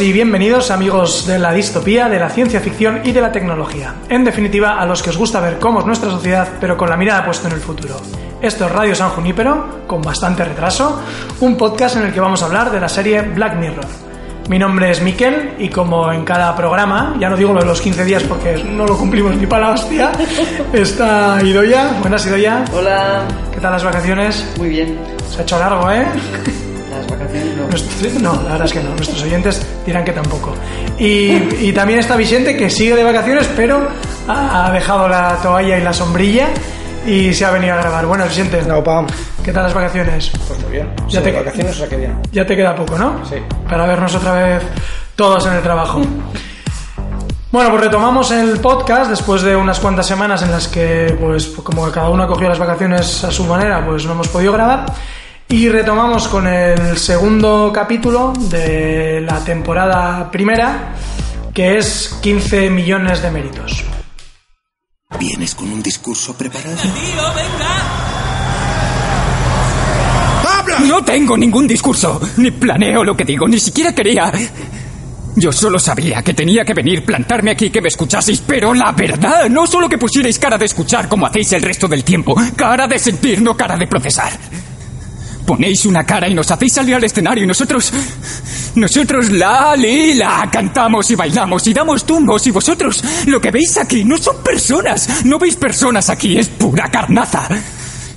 Y bienvenidos amigos de la distopía, de la ciencia ficción y de la tecnología. En definitiva, a los que os gusta ver cómo es nuestra sociedad, pero con la mirada puesta en el futuro. Esto es Radio San Junípero, con bastante retraso, un podcast en el que vamos a hablar de la serie Black Mirror. Mi nombre es Miquel y como en cada programa, ya no digo lo de los 15 días porque no lo cumplimos ni para la hostia, está Idoya. Buenas Idoya. Hola. ¿Qué tal las vacaciones? Muy bien. Se ha hecho largo, ¿eh? Vacaciones no. La verdad es que no. Nuestros oyentes dirán que tampoco. Y, y también está Vicente, que sigue de vacaciones, pero ha ha dejado la toalla y la sombrilla y se ha venido a grabar. Bueno, Vicente, No, Pam. ¿qué tal las vacaciones? Pues muy bien. Ya Ya te- vacaciones, o sea que bien. Ya te queda poco, ¿no? Sí. Para vernos otra vez todos en el trabajo. Bueno, pues retomamos el podcast después de unas cuantas semanas en las que, pues, como cada uno ha cogido las vacaciones a su manera, pues no hemos podido grabar. Y retomamos con el segundo capítulo de la temporada primera, que es 15 millones de méritos. ¿Vienes con un discurso preparado? No tengo ningún discurso, ni planeo lo que digo, ni siquiera quería. Yo solo sabía que tenía que venir, plantarme aquí, que me escuchaseis, pero la verdad, no solo que pusierais cara de escuchar como hacéis el resto del tiempo, cara de sentir, no cara de procesar. Ponéis una cara y nos hacéis salir al escenario y nosotros... Nosotros la, li, la, cantamos y bailamos y damos tumbos y vosotros lo que veis aquí no son personas, no veis personas aquí, es pura carnaza.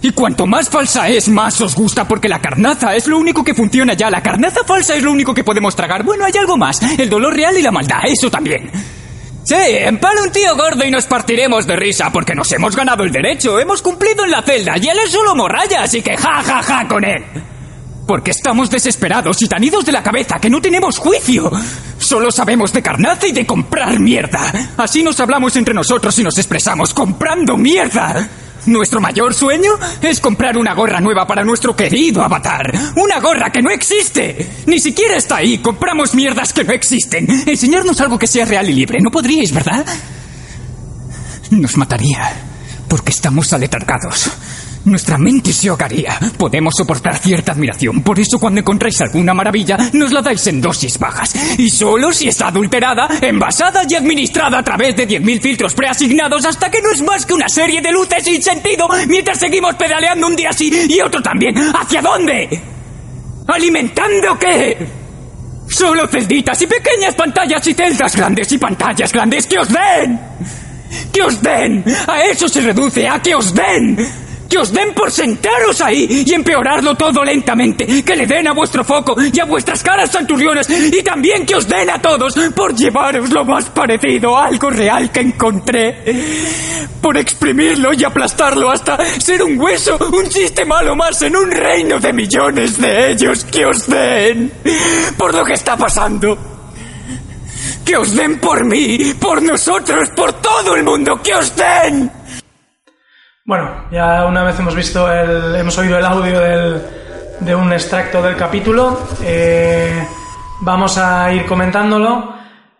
Y cuanto más falsa es, más os gusta porque la carnaza es lo único que funciona ya, la carnaza falsa es lo único que podemos tragar. Bueno, hay algo más, el dolor real y la maldad, eso también. Sí, empala un tío gordo y nos partiremos de risa porque nos hemos ganado el derecho, hemos cumplido en la celda y él es solo morralla, así que ja ja ja con él. Porque estamos desesperados y tan idos de la cabeza que no tenemos juicio. Solo sabemos de carnaza y de comprar mierda. Así nos hablamos entre nosotros y nos expresamos comprando mierda. Nuestro mayor sueño es comprar una gorra nueva para nuestro querido avatar. Una gorra que no existe. Ni siquiera está ahí. Compramos mierdas que no existen. Enseñarnos algo que sea real y libre. No podríais, ¿verdad? Nos mataría. Porque estamos aletargados. Nuestra mente se ahogaría. Podemos soportar cierta admiración. Por eso cuando encontráis alguna maravilla, nos la dais en dosis bajas. Y solo si está adulterada, envasada y administrada a través de 10.000 filtros preasignados hasta que no es más que una serie de luces sin sentido mientras seguimos pedaleando un día así y otro también. ¿Hacia dónde? ¿Alimentando qué? Solo celditas y pequeñas pantallas y celdas grandes y pantallas grandes que os den. ¡Que os den! A eso se reduce, a que os den. Que os den por sentaros ahí y empeorarlo todo lentamente. Que le den a vuestro foco y a vuestras caras santurriones. Y también que os den a todos por llevaros lo más parecido a algo real que encontré. Por exprimirlo y aplastarlo hasta ser un hueso, un chiste malo más en un reino de millones de ellos. Que os den. Por lo que está pasando. Que os den por mí, por nosotros, por todo el mundo, que os den. Bueno, ya una vez hemos visto el, hemos oído el audio de un extracto del capítulo. eh, vamos a ir comentándolo.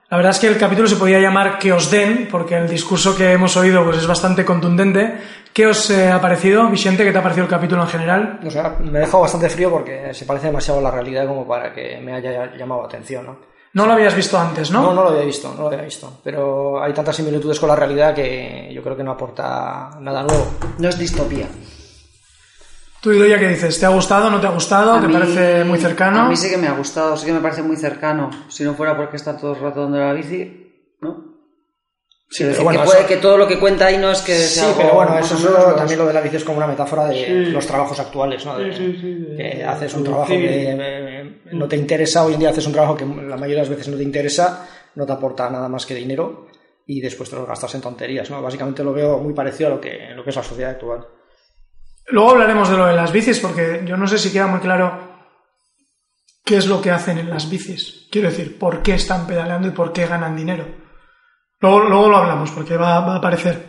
La verdad es que el capítulo se podía llamar Que os den, porque el discurso que hemos oído pues, es bastante contundente. ¿Qué os eh, ha parecido, Vicente? ¿Qué te ha parecido el capítulo en general? Sea, me ha dejado bastante frío porque se parece demasiado a la realidad como para que me haya llamado la atención, ¿no? No lo habías visto antes, ¿no? No, no lo había visto, no lo había visto. Pero hay tantas similitudes con la realidad que yo creo que no aporta nada nuevo. No es distopía. Tú, Idoia, ¿qué dices? ¿Te ha gustado? ¿No te ha gustado? A ¿Te mí- parece muy cercano? A mí sí que me ha gustado, sí que me parece muy cercano. Si no fuera porque está todo el rato dando la bici. Sí, pero decir bueno, que puede eso- que todo lo que cuenta ahí no es que Sí, sea algo pero bueno, eso es lo- también lo de la bici es como una metáfora de los trabajos actuales, ¿no? De- que haces un trabajo que eh, no te interesa, hoy en día haces un trabajo que la mayoría de las veces no te interesa, no te aporta nada más que dinero y después te lo gastas en tonterías, ¿no? Básicamente lo veo muy parecido a lo que, lo que es la sociedad actual. Luego hablaremos de lo de las bicis, porque yo no sé si queda muy claro qué es lo que hacen en las bicis. Quiero decir, por qué están pedaleando y por qué ganan dinero. Luego, luego lo hablamos, porque va, va a aparecer.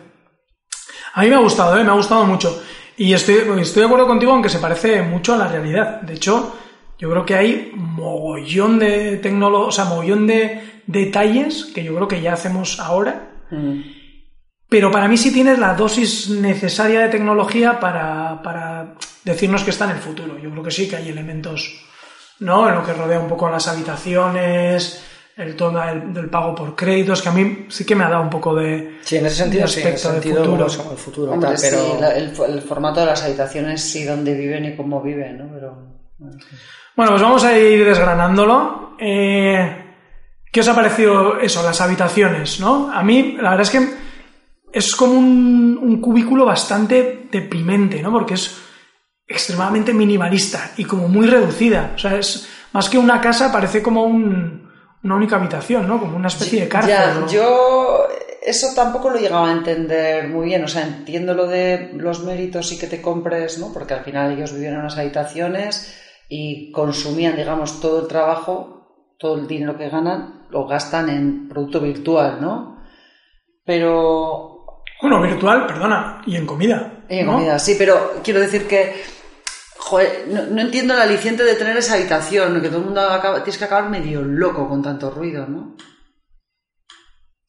A mí me ha gustado, ¿eh? me ha gustado mucho. Y estoy, estoy de acuerdo contigo, aunque se parece mucho a la realidad. De hecho, yo creo que hay mogollón de tecnología, o sea, mogollón de detalles que yo creo que ya hacemos ahora Mm. pero para mí sí tienes la dosis necesaria de tecnología para, para decirnos que está en el futuro. Yo creo que sí que hay elementos, ¿no? En lo que rodea un poco las habitaciones, el tema del, del pago por créditos, que a mí sí que me ha dado un poco de. Sí, en ese sentido, sí, en ese sentido, futuro. bueno, es como el futuro, Hombre, tal, pero... sí, la- el, fo- el formato de las habitaciones, sí, dónde viven y cómo viven, ¿no? Pero... bueno, sí. Bueno, pues vamos a ir desgranándolo. Eh, ¿Qué os ha parecido eso, las habitaciones, no? A mí, la verdad es que es como un, un cubículo bastante deprimente, ¿no? Porque es extremadamente minimalista y como muy reducida. O sea, es más que una casa, parece como un- una única habitación, ¿no? Como una especie de cárcel. Ya, ¿no? yo eso tampoco lo llegaba a entender muy bien. O sea, entiendo lo de los méritos y que te compres, ¿no? Porque al final ellos vivían en unas habitaciones y consumían, digamos, todo el trabajo, todo el dinero que ganan, lo gastan en producto virtual, ¿no? Pero Bueno, virtual, perdona, y en comida. En ¿no? comida, sí, pero quiero decir que joder, no, no entiendo el aliciente de tener esa habitación, que todo el mundo acaba, tienes que acabar medio loco con tanto ruido, ¿no?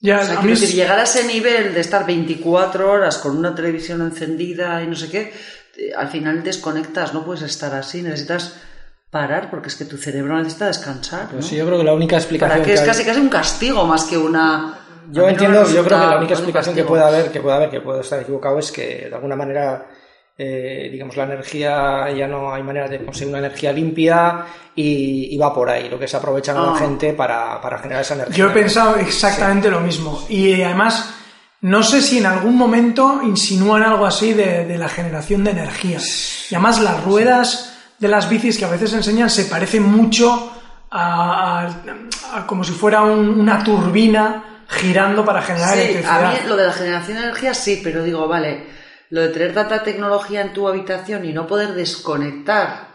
Ya, O sea, a quiero mí decir, es- llegar a ese nivel de estar 24 horas con una televisión encendida y no sé qué, al final desconectas, no puedes estar así, necesitas parar porque es que tu cerebro necesita descansar, ¿no? Pero sí, yo creo que la única explicación Para que es hay- casi casi un castigo más que una... Yo no entiendo, yo creo que la única explicación que pueda haber, que pueda haber, que puedo estar equivocado, es que de alguna manera, eh, digamos, la energía ya no hay manera de conseguir una energía limpia y, y va por ahí, lo que se aprovechan a la Ah. gente para, para generar esa energía. Yo he pensado exactamente lo mismo. Y además, no sé si en algún momento insinúan algo así de, de la generación de energía. Y además, las ruedas de las bicis que a veces enseñan se parecen mucho a, a- a como si fuera un- una turbina girando para generar Sí, electricidad. a mí lo de la generación de energía sí, pero digo, vale, lo de tener tanta tecnología en tu habitación y no poder desconectar,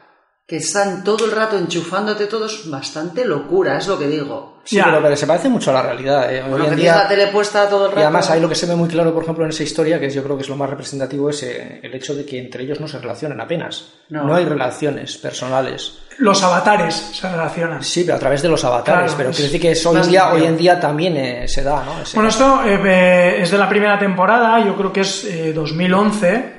que están todo el rato enchufándote todo, es bastante locura, es lo que digo. Sí, Ya. pero, pero se parece mucho a la realidad. eh. Hoy Bueno, en que día- tienes la tele puesta todo el rato. Y además ahí lo que se ve muy claro, por ejemplo, en esa historia, que es, yo creo que es lo más representativo, es eh, el hecho de que entre ellos no se relacionan apenas. No. hay relaciones personales. Los avatares se relacionan. Sí, pero a través de los avatares. Claro, pero es quiero decir que eso hoy día, hoy en día también eh, se da, ¿no? Ese- Bueno, esto eh, eh, es de la primera temporada, yo creo que es eh, 2011,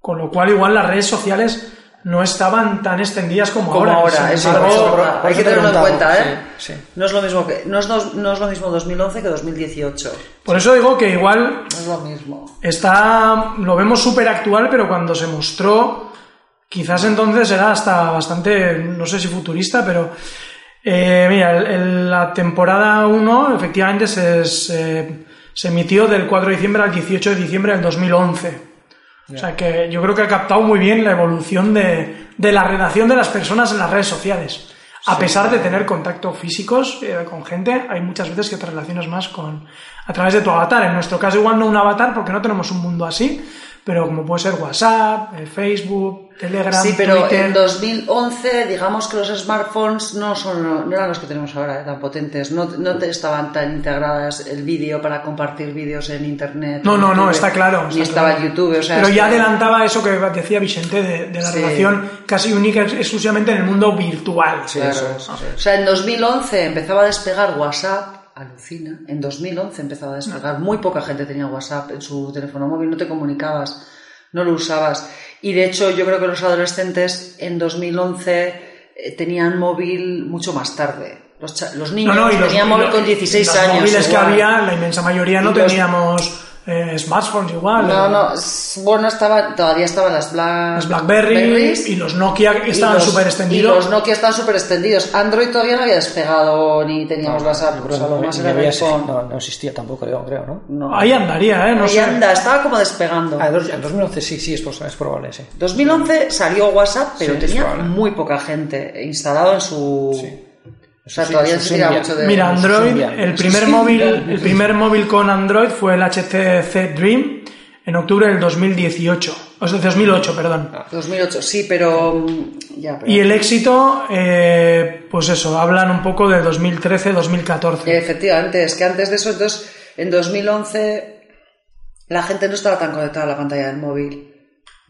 con lo cual igual las redes sociales no estaban tan extendidas como, como ahora, Sin eso, eso, por- hay que te tenerlo en cuenta, ¿eh? sí, sí. No es lo mismo que no es, dos- no es lo mismo 2011 que 2018. Por eso digo que igual No es lo mismo. está, lo vemos súper actual, pero cuando se mostró, quizás entonces era hasta bastante, no sé si futurista, pero eh, mira, el- el- la temporada 1 efectivamente se, se, se emitió del 4 de diciembre al 18 de diciembre del 2011. O sea que yo creo que ha captado muy bien la evolución de, de la relación de las personas en las redes sociales. A pesar de tener contacto físicos eh, con gente, hay muchas veces que te relacionas más con a través de tu avatar. En nuestro caso igual no un avatar porque no tenemos un mundo así, pero como puede ser WhatsApp, eh, Facebook, Telegram, Sí, pero Twitter. en 2011, digamos que los smartphones no son no eran los que tenemos ahora, eh, tan potentes. No, no te estaban tan integradas el vídeo para compartir vídeos en internet. No, no, no, está claro. Ni está estaba claro. YouTube, o sea. Pero ya que- adelantaba eso que decía Vicente de, de la Sí. relación casi única exclusivamente en el mundo virtual. Sí, Claro. eso es, eso es. O sea, en 2011 empezaba a despegar WhatsApp, alucina. En 2011 empezaba a despegar. Muy poca gente tenía WhatsApp en su teléfono móvil, no te comunicabas, no lo usabas. Y de hecho, yo creo que los adolescentes en 2011 eh, tenían móvil mucho más tarde. Los, los niños No, los, tenían móvil los- con 16 los años. móviles que había, la inmensa mayoría no Y los- teníamos eh, smartphones igual. No, eh, no, bueno, estaba, todavía estaban las, Black, Las BlackBerry Berries y los Nokia y estaban súper Y extendidos. los Nokia estaban súper extendidos. Android todavía no había despegado ni teníamos no, había- iPhone. no, no existía tampoco, yo creo, ¿no? No. Ahí andaría, ¿eh? No Ahí sé. anda, estaba como despegando. Ah, en dos- en 2011 sí, sí, es, probable, sí. 2011 salió WhatsApp, pero Sí, tenía muy poca gente instalado en su... O sea, Sí, todavía se Symbian. mucho de... Mira, Android, el primer móvil, el primer móvil con Android fue el HTC Dream en octubre del 2018, o sea, 2008, perdón. 2008, sí, pero... mm, Ya, pero... Y el éxito, eh, pues eso, hablan un poco de 2013-2014. Efectivamente, es que antes de eso, entonces, en 2011, la gente no estaba tan conectada a la pantalla del móvil.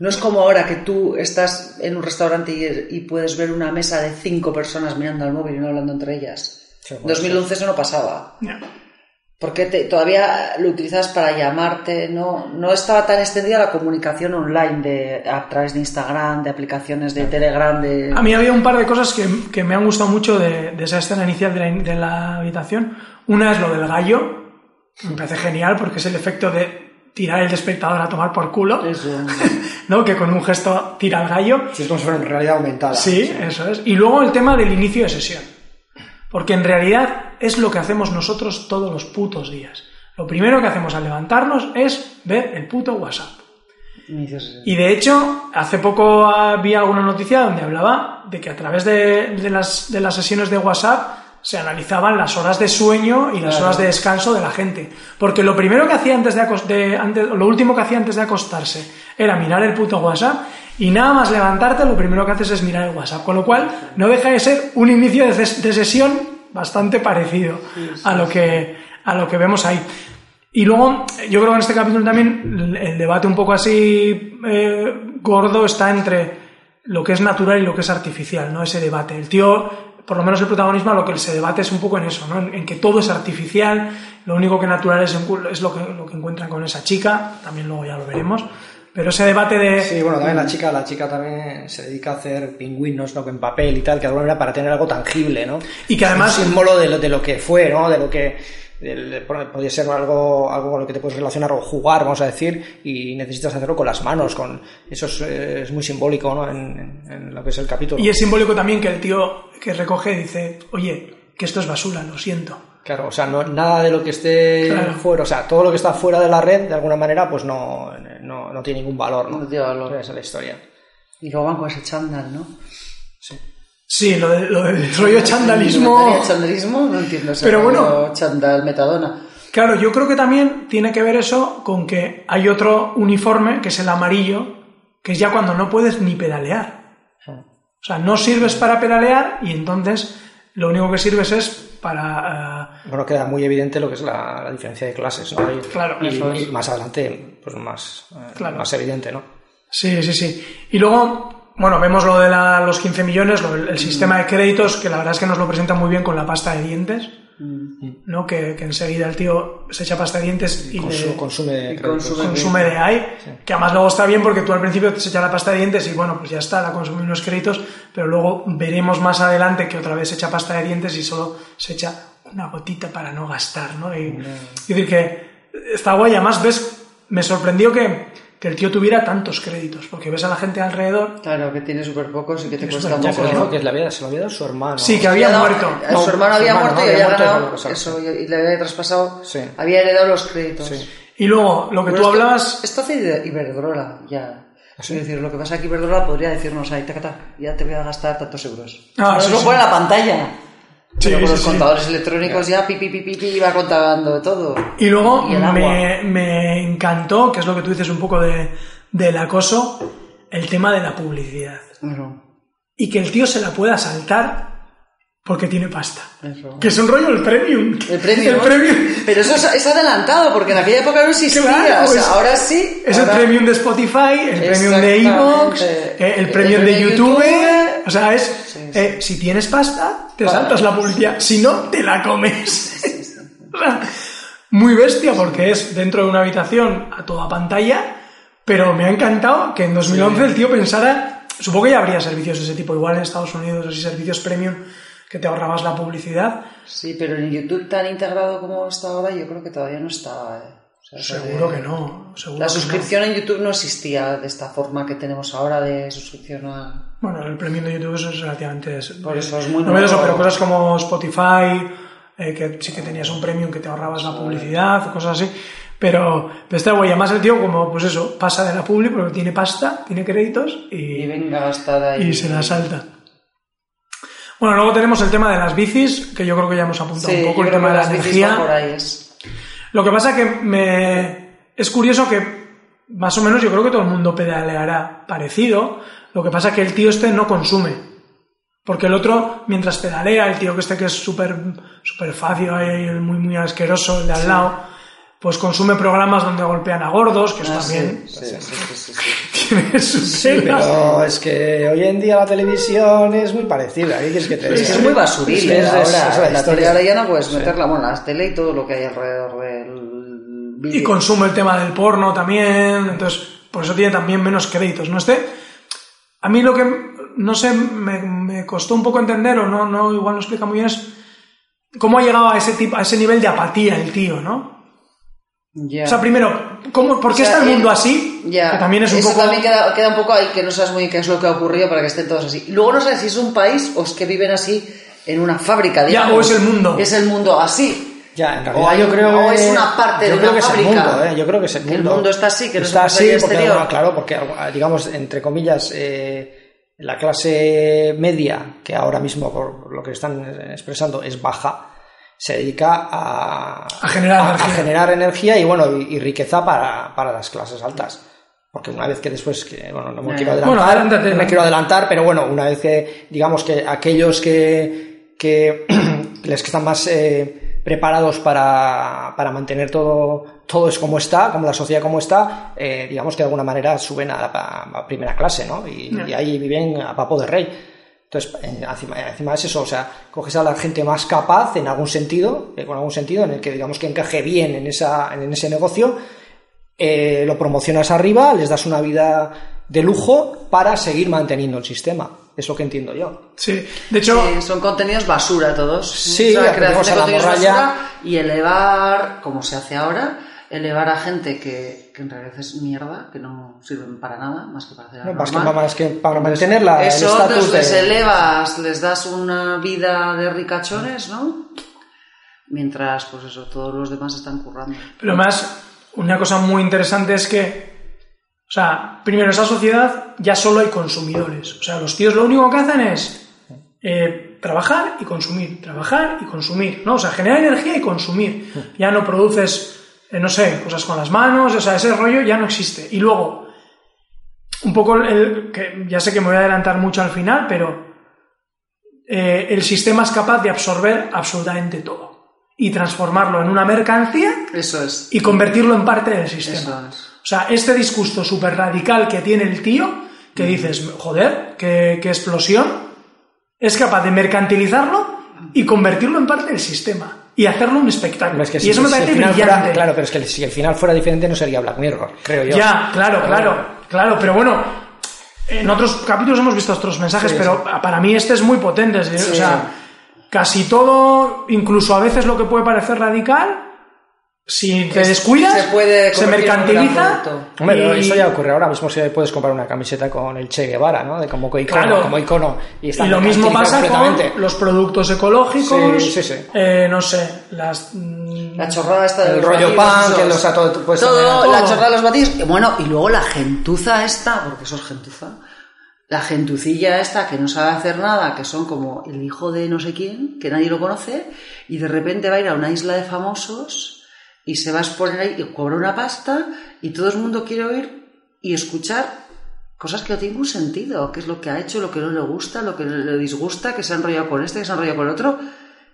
No es como ahora que tú estás en un restaurante y, y puedes ver una mesa de cinco personas mirando al móvil y no hablando entre ellas. En bueno, 2011 eso no pasaba. Ya. Porque te- todavía lo utilizas para llamarte, no, no estaba tan extendida la comunicación online de, a través de Instagram, de aplicaciones de Telegram, de... A mí había un par de cosas que, que me han gustado mucho de, de esa escena inicial de la, de la habitación. Una es lo del gallo, me parece genial porque es el efecto de tirar el despertador a tomar por culo, Eso. ¿no? Que con un gesto tira el gallo. Sí, es como si fuera en realidad aumentada. Sí, eso es. Y luego el tema del inicio de sesión. Porque en realidad es lo que hacemos nosotros todos los putos días. Lo primero que hacemos al levantarnos es ver el puto WhatsApp. Y de hecho, hace poco había alguna noticia donde hablaba de que a través de, de las, de las sesiones de WhatsApp se analizaban las horas de sueño y las Claro. horas de descanso de la gente. Porque lo primero que hacía antes de, antes, lo último que hacía antes de acostarse era mirar el puto WhatsApp y nada más levantarte lo primero que haces es mirar el WhatsApp. Con lo cual no deja de ser un inicio de, ses- de sesión bastante parecido a lo que a lo que vemos ahí. Y luego, yo creo que en este capítulo también el el debate un poco así eh, gordo está entre lo que es natural y lo que es artificial, ¿no? Ese debate. El tío, por lo menos el protagonismo, lo que se debate es un poco en eso, ¿no? En, en que todo es artificial, lo único que natural es, es lo, que, lo que encuentran con esa chica, también luego ya lo veremos. Pero ese debate de... Sí, bueno, también la chica, la chica también se dedica a hacer pingüinos, ¿no? En papel y tal, que de alguna manera para tener algo tangible, ¿no? Y que además- Un símbolo de lo, de lo que fue, ¿no? De lo que... podría ser algo, algo con lo que te puedes relacionar o jugar, vamos a decir, y necesitas hacerlo con las manos, con eso es, eh, es muy simbólico, ¿no? En, en- en lo que es el capítulo. Y es simbólico también que el tío que recoge dice, oye, que esto es basura, lo siento. Claro, o sea, no, nada de lo que esté Claro. fuera, o sea, todo lo que está fuera de la red, de alguna manera, pues no, no, no tiene ningún valor, ¿no? No tiene valor. Esa es la historia. Y luego van con ese chándal, ¿no? Sí, lo, de- lo del rollo chandalismo... ¿Montaría chandalismo? No entiendo ese Pero bueno. Chandal, metadona. Claro, yo creo que también tiene que ver eso con que hay otro uniforme, que es el amarillo, que es ya cuando no puedes ni pedalear. O sea, no sirves para pedalear y entonces lo único que sirves es para... eh, Bueno, queda muy evidente lo que es la, la diferencia de clases, ¿no? Y, Claro, y- eso es. y más adelante, pues más, eh, Claro. más evidente, ¿no? Sí, sí, sí. Y luego, bueno, vemos lo de la- los 15 millones, lo- el, sistema de créditos, que la verdad es que nos lo presenta muy bien con la pasta de dientes, ¿no? Que, que enseguida el tío se echa pasta de dientes y Consu- le- consume y consume- consume de ahí, que además luego está bien porque tú al principio te echa la pasta de dientes y bueno, pues ya está, la consumí unos créditos, pero luego veremos más adelante que otra vez se echa pasta de dientes y solo se echa una gotita para no gastar, ¿no? Y, es decir, que está guay, además ves, me sorprendió que, que el tío tuviera tantos créditos, porque ves a la gente alrededor, Claro, que tiene súper pocos y que te cuesta súper mucho. pocos, No, que le había- se lo había dado su hermano. sí, que había muerto. No, su hermano su había muerto ¿no? y Había había muerto y ganado eso, y le había traspasado, Sí. había heredado los créditos. Sí. Y luego, lo que Pero tú esto- hablabas, Esto hace de Iberdrola, ya. ¿Ah, Es decir, lo que pasa es que Iberdrola podría decirnos ahí, tacata, ya te voy a gastar tantos euros. Ah, no sí, lo pone en la pantalla. Sí, con los sí. contadores electrónicos ya pi, pi, pi, pi, pi, iba contando todo. Y luego Y me, me encantó, que es lo que tú dices un poco de, del acoso, el tema de la publicidad. Y que el tío se la pueda saltar porque tiene pasta. eso. Que es un rollo el premium. El premium. El premium. Pero eso es, es adelantado, porque en aquella época no existía. Claro, o sea, es- ahora sí. Es ahora- el premium de Spotify, el premium de Evox, eh, el El premium de YouTube. YouTube. O sea, es, Sí, eh, si tienes pasta, te saltas la publicidad. Si no, te la comes. O sea, Muy bestia porque es dentro de una habitación a toda pantalla, pero me ha encantado que en 2011 el tío pensara, supongo que ya habría servicios de ese tipo, igual en Estados Unidos, así servicios premium que te ahorrabas la publicidad. Sí, pero en YouTube tan integrado como está ahora, yo creo que todavía no estaba. ¿eh? O sea, Seguro de- que no. Seguro La que no. suscripción en YouTube no existía de esta forma que tenemos ahora de suscripción a... Bueno, el premium de YouTube eso es relativamente Por eso es muy novedoso, pero cosas como Spotify, eh, que sí que tenías un premium que te ahorrabas la publicidad cosas así. Pero, pero está guay. Además el tío, como pues eso, pasa de la publi porque tiene pasta, tiene créditos Y y, venga, gastada ahí. y se la salta. Bueno, luego tenemos el tema de las bicis, que yo creo que ya hemos apuntado Sí, un poco el tema de la energía. van por ahí es... Lo que pasa que me es curioso que más o menos yo creo que todo el mundo pedaleará parecido. Lo que pasa es que el tío este no consume. Porque el otro, mientras pedalea, el tío que este que es súper súper fácil, muy muy asqueroso, el de al lado, pues consume programas donde golpean a gordos, que eso Ah, también sí, sí, sí, sí, sí, sí. tiene pero es que hoy en día la televisión es muy parecida. ¿Qué quieres que te Es diga? es muy basuril Es- ¿eh? es- ahora. es la la tele ahora ya no puedes meterla, bueno, la tele y todo lo que hay alrededor del Y consume el tema del porno también, entonces por eso tiene también menos créditos. No este, a mí lo que no sé, me, me costó un poco entender o no, no, igual no explica muy bien es cómo ha llegado a ese tipo, a ese nivel de apatía el tío, ¿no? Ya. O sea, primero, ¿cómo, ¿por qué O sea, está el mundo así? Ya. Que también es un Eso poco. también queda, queda un poco ahí, que no sabes muy bien qué es lo que ha ocurrido para que estén todos así. Luego no sabes si es un país o es que viven así en una fábrica. Ya, digamos. o es el mundo. Es el mundo así. Ya, en O realidad hay- yo creo o que es una parte yo de creo una que es el fábrica. mundo, ¿eh? Yo creo que es el mundo. el mundo está así, que no está es así el porque bueno, claro, porque digamos entre comillas eh, la clase media que ahora mismo por lo que están expresando es baja se dedica a, A generar a- energía. a generar energía y bueno y, y riqueza para, para las clases altas. Porque una vez que después, que, bueno, no me Eh. quiero adelantar, no me quiero adelantar, pero bueno, una vez que, digamos que aquellos que, que les que están más eh, preparados para, para mantener todo, todo es como está, como la sociedad como está, eh, digamos que de alguna manera suben a la a- primera clase, ¿no? Y, y ahí viven a papo de rey. Entonces, encima, encima es eso, o sea, coges a la gente más capaz en algún sentido, eh, con algún sentido, en el que digamos que encaje bien en, esa, en ese negocio, eh, lo promocionas arriba, les das una vida de lujo para seguir manteniendo el sistema. Es lo que entiendo yo. Sí, de hecho, Sí, son contenidos basura todos. Sí, O sea, creación de a la contenidos morralla. basura y elevar, como se hace ahora, elevar a gente que, que en realidad es mierda, que no sirven para nada, más que para hacer No, algo más, que, más que para mantener la, el Eso, estatus les de... elevas, les das una vida de ricachones, ¿no? Mientras, pues eso, todos los demás están currando. Pero además, una cosa muy interesante es que, o sea, primero, en esa sociedad ya solo hay consumidores. O sea, los tíos lo único que hacen es eh, trabajar y consumir, trabajar y consumir, ¿no? O sea, generar energía y consumir. Ya no produces, eh, no sé, cosas con las manos, o sea, ese rollo ya no existe. Y luego, un poco, el, que ya sé que me voy a adelantar mucho al final, pero eh, el sistema es capaz de absorber absolutamente todo y transformarlo en una mercancía Eso es. y convertirlo en parte del sistema. Eso es. O sea, este discurso súper radical que tiene el tío, que dices, joder, qué, qué explosión, es capaz de mercantilizarlo y convertirlo en parte del sistema y hacerlo un espectáculo. Es que y si- eso me si el parece final brillante. fuera- claro, pero es que si el final fuera diferente no sería Black Mirror, creo yo. Ya, claro, claro, claro, pero bueno, en otros capítulos hemos visto otros mensajes, Sí, pero para mí este es muy potente. O sea, casi todo, incluso a veces lo que puede parecer radical, si te Es- descuidas, se puede se mercantiliza. Hombre, y- eso ya ocurre ahora mismo si puedes comprar una camiseta con el Che Guevara, ¿no? De como icono, Claro. como icono y, lo mismo pasa con los productos ecológicos, Sí, sí, sí. eh, no sé, las... mm, La chorrada esta de El los rollo batidos, esos. el- o sea, todo- todo, la chorrada de los batidos. Y bueno, y luego la gentuza esta, porque eso es gentuza, la gentucilla esta que no sabe hacer nada, que son como el hijo de no sé quién, que nadie lo conoce, y de repente va a ir a una isla de famosos y se va a exponer ahí y cobra una pasta y todo el mundo quiere oír y escuchar cosas que no tienen ningún sentido, qué es lo que ha hecho, lo que no le gusta, lo que le disgusta, que se ha enrollado con este, que se ha enrollado con otro,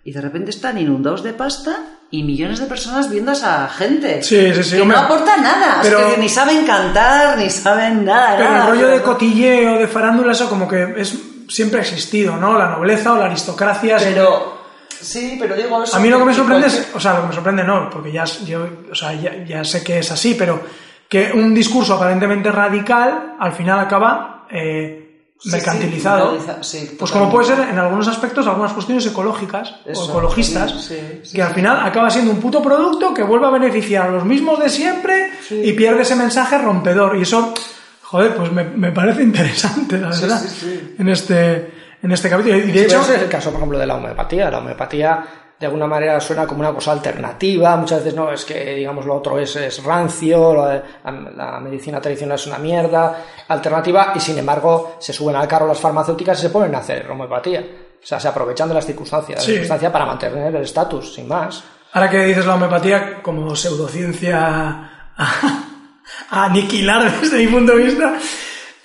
y de repente están inundados de pasta y millones de personas viendo a esa gente. Sí, sí, sí, Que hombre. no aporta nada, es Pero- que ni saben cantar, ni saben nada. Pero nada, el rollo de ¿no? cotilleo, de farándula, eso como que es siempre ha existido, ¿no? La nobleza o la aristocracia. Pero, sí, pero digo eso. A mí lo que me sorprende cualquier- es, o sea, lo que me sorprende no, porque ya, yo, o sea, ya, ya sé que es así, pero que un discurso aparentemente radical al final acaba eh, Sí, mercantilizado, sí, pues como puede ser en algunos aspectos algunas cuestiones ecológicas Eso, o ecologistas, sí, que al final acaba siendo un puto producto que vuelve a beneficiar a los mismos de siempre y pierde ese mensaje rompedor. Y eso, joder, pues me, me parece interesante, la verdad, sí, sí. en este en este capítulo. Y de Sí, hecho, ese es el caso, por ejemplo, de la homeopatía. La homeopatía, de alguna manera, suena como una cosa alternativa. Muchas veces no, es que, digamos, lo otro es, es rancio, la, la medicina tradicional es una mierda, alternativa, y sin embargo, se suben al carro las farmacéuticas y se ponen a hacer homeopatía. O sea, se aprovechan de las circunstancias, Sí. para mantener el estatus, sin más. ahora que dices la homeopatía como pseudociencia a, a aniquilar desde mi punto de vista,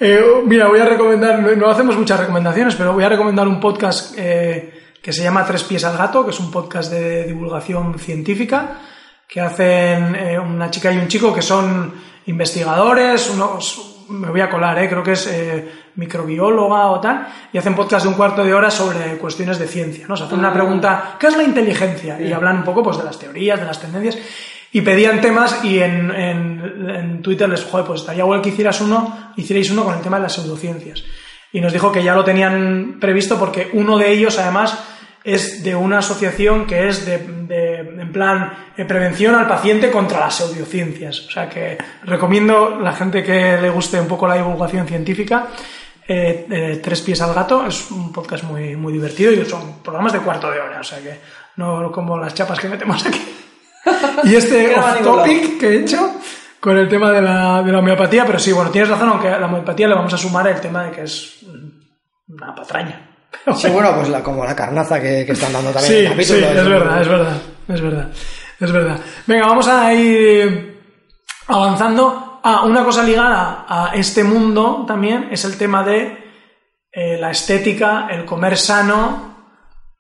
eh, mira, voy a recomendar, no, hacemos muchas recomendaciones, pero voy a recomendar un podcast eh, que se llama Tres pies al gato, que es un podcast de divulgación científica, que hacen eh, una chica y un chico que son investigadores, unos, me voy a colar, eh, creo que es eh, microbióloga o tal, y hacen podcast de un cuarto de hora sobre cuestiones de ciencia, ¿no? Se hacen una pregunta, ¿qué es la inteligencia? Y hablan un poco pues de las teorías, de las tendencias, y pedían temas y en, en, Twitter les, joder, pues estaría bueno que hicieras uno, hicierais uno con el tema de las pseudociencias. Y nos dijo que ya lo tenían previsto porque uno de ellos, además, es de una asociación que es de, de- en plan eh, prevención al paciente contra las pseudociencias. O sea que recomiendo a la gente que le guste un poco la divulgación científica. eh, eh, Tres pies al gato es un podcast muy, muy divertido y son programas de cuarto de hora, o sea que no como las chapas que metemos aquí. Y este off topic que he hecho con el tema de la, de la homeopatía, pero sí, bueno, tienes razón, aunque a la homeopatía le vamos a sumar el tema de que es una patraña. Sí, bueno, pues la, como la carnaza que, que están dando también Sí, en el capítulo. sí, es verdad, es verdad, es verdad, es verdad. Venga, vamos a ir avanzando. Ah, una cosa ligada a este mundo también es el tema de eh, la estética, el comer sano,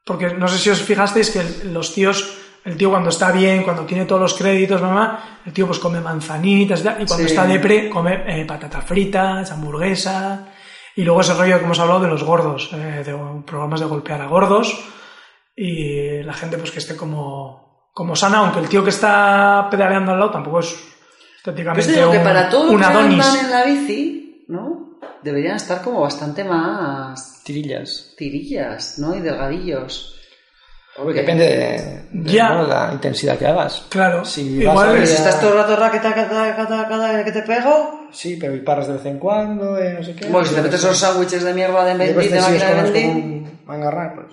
porque no sé si os fijasteis que los tíos, el tío cuando está bien, cuando tiene todos los créditos, mamá, el tío pues come manzanitas y tal, y cuando Sí. está depre come eh, patatas fritas, hamburguesa, y luego ese rollo que hemos hablado de los gordos, eh, de programas de golpear a gordos, y la gente pues que esté como, como sana, aunque el tío que está pedaleando al lado tampoco es Pues estéticamente que un, para todo lo un que Adonis. andan en la bici, ¿no? Deberían estar como bastante más Tirillas. tirillas, ¿no? Y delgadillos. Depende de, de, Ya. bueno, la intensidad que hagas. Claro, Si igual vas a Pero ver si estás todo el rato raqueta, cata, que te pego, Sí, pero y paras de vez en cuando, eh, no sé qué. bueno, si te metes esos sándwiches de mierda de Y después de máquina de un mangarrar, pues.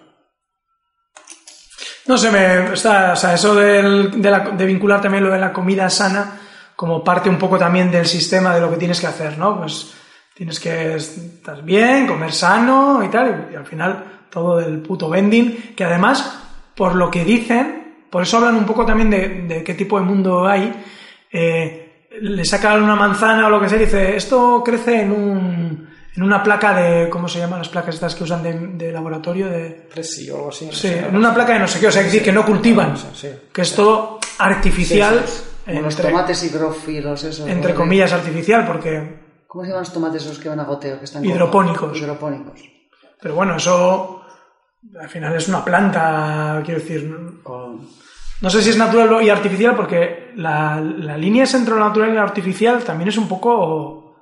No sé, me está, o sea, eso del- de, la- de vincular también lo de la comida sana como parte un poco también del sistema de lo que tienes que hacer, ¿no? Pues tienes que estar bien, comer sano y tal, y, al final todo del puto vending, que además, por lo que dicen, por eso hablan un poco también de, de qué tipo de mundo hay, eh, le sacan una manzana o lo que sea y dice, esto crece en un... En una placa de, ¿cómo se llaman las placas estas que usan de, de laboratorio? De, Presi o algo así. no Sí, sé, en una placa de no sé qué, o sea, es decir, que no cultivan, Sí. que es todo artificial, los tomates higrófilos, esos. entre comillas artificial, porque, ¿Cómo se llaman los tomates esos que van a goteo? Que están Hidropónicos. Hidropónicos. pero bueno, eso al final es una planta, quiero decir, no- sé si es natural y artificial, porque la, la línea esa entre lo natural y lo artificial también es un poco,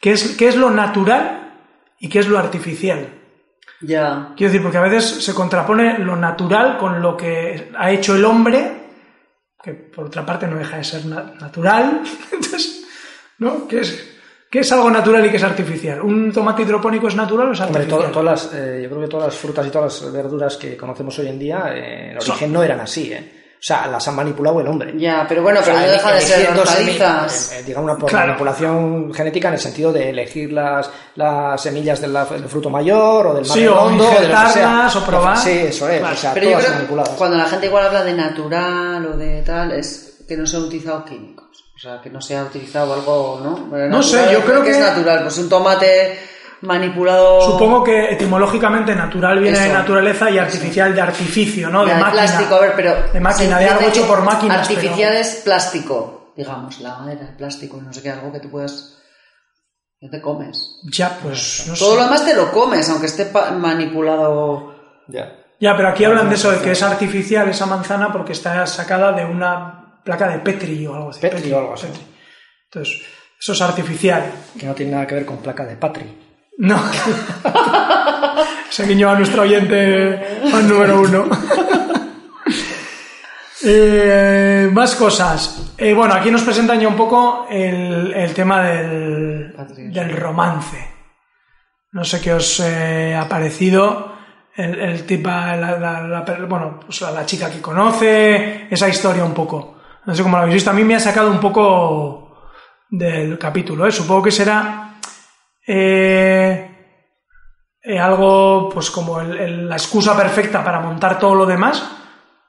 ¿qué es, qué es lo natural y qué es lo artificial? Ya. Quiero decir, porque a veces se contrapone lo natural con lo que ha hecho el hombre, que por otra parte no deja de ser na- natural. Entonces, ¿no? ¿Qué es, ¿Qué es algo natural y qué es artificial? ¿Un tomate hidropónico es natural o es Hombre, artificial? todas las, eh, yo creo que todas las frutas y todas las verduras que conocemos hoy en día, eh, en Son- origen no eran así, ¿eh? O sea, las han manipulado el hombre. Ya, pero bueno, O sea, pero no deja de ser hortalizas. eh, digamos, una Claro. manipulación genética en el sentido de elegir las, las semillas del, del fruto mayor o del Sí, o de lo que sea. injertarlas, o probar. Sí, eso es, Claro. o sea, Pero yo todas creo que manipuladas. cuando la gente igual habla de natural o de tal, es que no se han utilizado químicos. O sea, que no se ha utilizado algo, ¿no? Pero No sé, yo creo que- es natural. Pues un tomate manipulado... Supongo que etimológicamente natural viene de naturaleza y artificial de artificio, ¿no? De de máquina. plástico, a ver, pero... De máquina, de algo hecho por máquinas. Artificial pero- es plástico, digamos, la madera, el plástico, no sé qué, algo que tú puedas... que te comes. Ya, pues no Todo sé. lo demás te lo comes, aunque esté manipulado... Ya. Ya, pero aquí hablan de eso, de que es artificial esa manzana porque está sacada de una placa de Petri o algo así. Petri o algo así. Entonces, eso es artificial. Que no tiene nada que ver con placa de Patri. No. Se guiñó a nuestro oyente al número uno. Eh, más cosas. Eh, bueno, aquí nos presentan ya un poco el, el tema del, del romance. No sé qué os eh, ha parecido el, el tipa, la, la- la- bueno, pues la chica que conoce, esa historia un poco. No sé cómo lo habéis visto. A mí me ha sacado un poco del capítulo. ¿eh? Supongo que será eh, eh, algo, pues como la excusa perfecta para montar todo lo demás.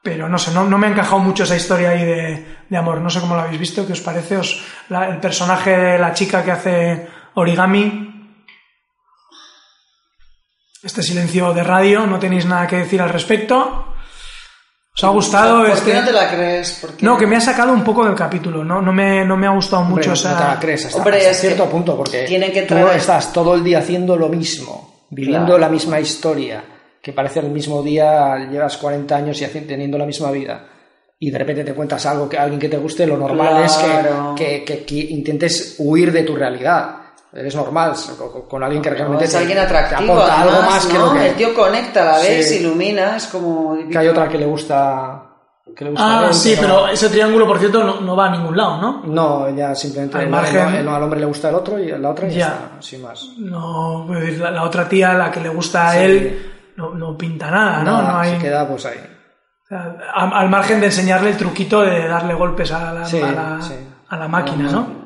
Pero no sé, no, no me ha encajado mucho esa historia ahí de, de amor. No sé cómo lo habéis visto, qué os parece. Os, el personaje la chica que hace origami. Este silencio de radio, no tenéis nada que decir al respecto. ¿Os ha gustado? ¿Por este? qué no te la crees? Porque- No, que me ha sacado un poco del capítulo, no, no, me, no me ha gustado Hombre, mucho no esa... te la crees hasta, Hombre, hasta es que cierto punto, porque tienen que tú traer- estás todo el día haciendo lo mismo, viviendo Claro. la misma historia, que parece el mismo día, llevas 40 años y teniendo la misma vida. Y de repente te cuentas algo que a alguien que te guste, lo normal Claro. es que, que- que- que intentes huir de tu realidad. Eres normal, con, con alguien que realmente es te, alguien te atractivo, algo más que ¿no? lo que... El tío conecta, la ves, Sí. ilumina, es como... que hay otra que le gusta... Que le gusta a Ah, él, sí, pero no- ese triángulo, por cierto, no, no va a ningún lado, ¿no? No, ella simplemente Al no, margen- no- no, al hombre le gusta el otro y la otra y Ya. ya está, sin más. No, a la, la otra tía, la que le gusta a Sí. él, no, no pinta nada, ¿no? Nada, no hay, se queda pues ahí. a- al margen de enseñarle el truquito de darle golpes a la, Sí, a la, sí. a la máquina, ¿no?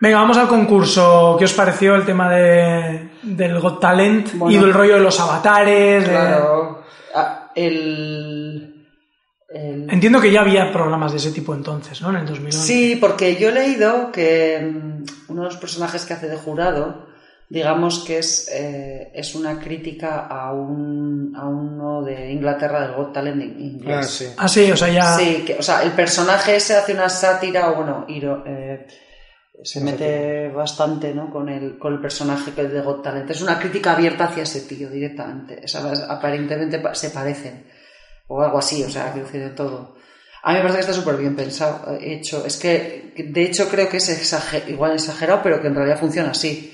Venga, vamos al concurso. ¿Qué os pareció el tema de, del Got Talent Bueno. y del rollo de los avatares? de- Claro. Ah, el... el- Entiendo que ya había programas de ese tipo entonces, ¿no? En el 2011. Sí, porque yo he leído que mm, uno de los personajes que hace de jurado, digamos que es, eh, es una crítica a, un, a uno de Inglaterra del Got Talent in- inglés. Ah, sí. Ah, sí, o sea, ya... Sí, que, o sea, el personaje ese hace una sátira, o bueno, iro- eh, se mete bastante ¿no? con, el, con el personaje que es de Got Talent. Es una crítica abierta hacia ese tío directamente. O sea, aparentemente pa- se parecen. O algo así, o sea, quiero decir de todo. A mí me parece que está súper bien pensado, eh, hecho. Es que, que de hecho, creo que es exager- igual exagerado, pero que en realidad funciona así.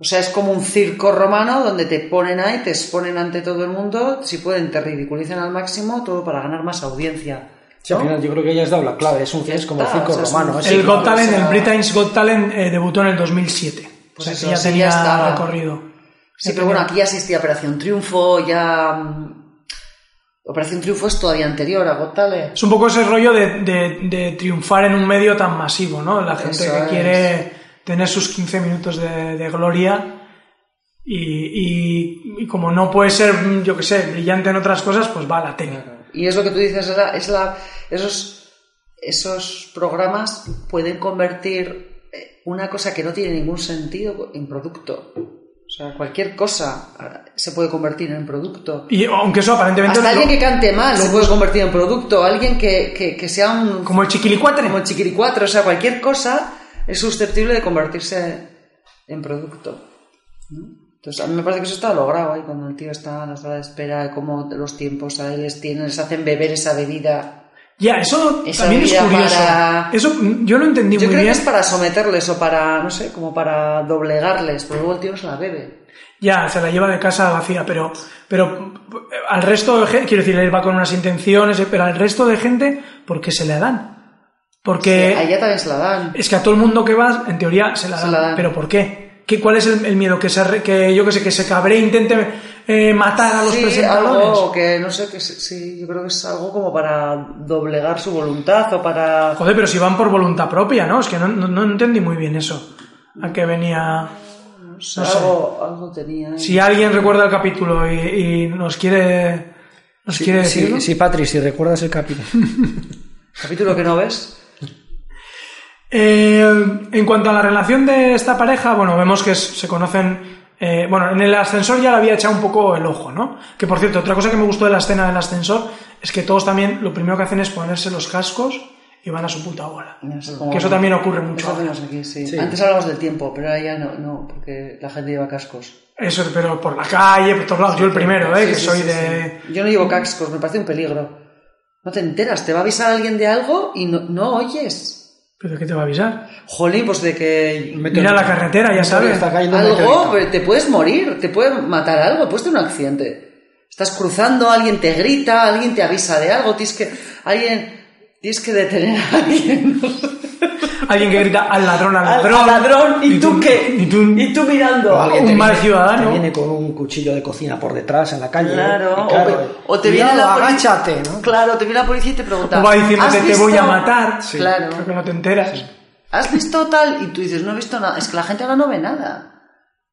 O sea, es como un circo romano donde te ponen ahí, te exponen ante todo el mundo, si pueden te ridiculizan al máximo, todo para ganar más audiencia. Sí, al ¿no? final yo creo que ya has dado la clave, es, un, es como el circo o sea, es romano. El Got Talent, o sea- el Britain's Got Talent eh, debutó en el 2007. Pues o sea, eso, que ya sí, tenía ya recorrido. Sí, pero bueno, aquí ya existía Operación Triunfo, ya... mm, Operación Triunfo es todavía anterior a Got Talent. Es un poco ese rollo de, de- de triunfar en un medio tan masivo, ¿no? La gente Eso que es. quiere tener sus 15 minutos de, de gloria y, y- y como no puede ser, yo que sé, brillante en otras cosas, pues va a la tele. Y es lo que tú dices, es la, es la- esos, esos programas pueden convertir eh, una cosa que no tiene ningún sentido en producto. O sea, cualquier cosa ah, se puede convertir en producto. Y aunque eso aparentemente... Hasta alguien que cante mal se puede convertir en producto. Alguien que, que, que sea un... como el chiquilicuatre. como el chiquiricuatro. O sea, cualquier cosa es susceptible de convertirse en producto. ¿no? Entonces, a mí me parece que eso está logrado ahí, cuando el tío está en la sala de espera, cómo los tiempos a él les tienen, les hacen beber esa bebida. Ya, eso también es curioso. para- Eso yo no entendí Yo muy creo bien. que es para someterles o para, no sé, como para doblegarles, pero luego el tío se la bebe. Ya, se la lleva de casa vacía, pero, pero eh, al resto de gente, quiero decir, él va con unas intenciones, pero al resto de gente, ¿por qué se le dan? Porque a ella también se la dan. es que a todo el mundo que va, en teoría, se la Se dan. la dan. ¿Pero por qué? ¿Qué ¿Cuál es el, el miedo? ¿Que, se, que yo que sé, que se cabre e intente eh, matar a los sí, presentadores? algo que, no sé, que sí, yo creo que es algo como para doblegar su voluntad o para... Joder, pero si van por voluntad propia, ¿no? Es que no, no, no entendí muy bien eso. A qué venía... No sé, algo, algo tenía. ahí. Si alguien recuerda el capítulo y, y nos quiere... Nos quiere Sí, decirlo. sí, Patri, si recuerdas el capítulo. Capítulo que no ves. Eh, en cuanto a la relación de esta pareja, bueno, vemos que se conocen. Eh, bueno, en el ascensor ya le había echado un poco el ojo, ¿no? Que por cierto, otra cosa que me gustó de la escena del ascensor es que todos también lo primero que hacen es ponerse los cascos y van a su puta bola. No sé cómo- Que eso también ocurre mucho. Eso ahora. hacemos aquí, sí. Sí. Antes hablábamos del tiempo, pero ahora ya no, no, porque la gente lleva cascos. Eso, pero por la calle, por todos lados. Yo el primero, ¿eh? Sí, que sí, soy sí, de. sí. Yo no llevo cascos, me parece un peligro. No te enteras, te va a avisar alguien de algo y no, no oyes. ¿Pero de qué te va a avisar? Jolín, pues de que Mira la carretera, ya sabes. Está algo, te puedes morir, te puede matar algo, puedes tener un accidente. Estás cruzando, alguien te grita, alguien te avisa de algo, tienes que, alguien, tienes que detener a alguien. Alguien que grita al ladrón, al ladrón. al ladrón, ¿y, tú qué? Y tú, ¿Y tú mirando. O alguien un mal viene- ciudadano. Te viene con un cuchillo de cocina por detrás en la calle. Claro, y claro, o, o te viene la policía. agáchate, ¿no? Claro, te viene la policía y te pregunta. o va diciéndote "¿Has te voy a visto-?" matar. Claro. Creo que no te enteras. ¿Has visto tal? Y tú dices, no he visto nada. Es que la gente ahora no ve nada.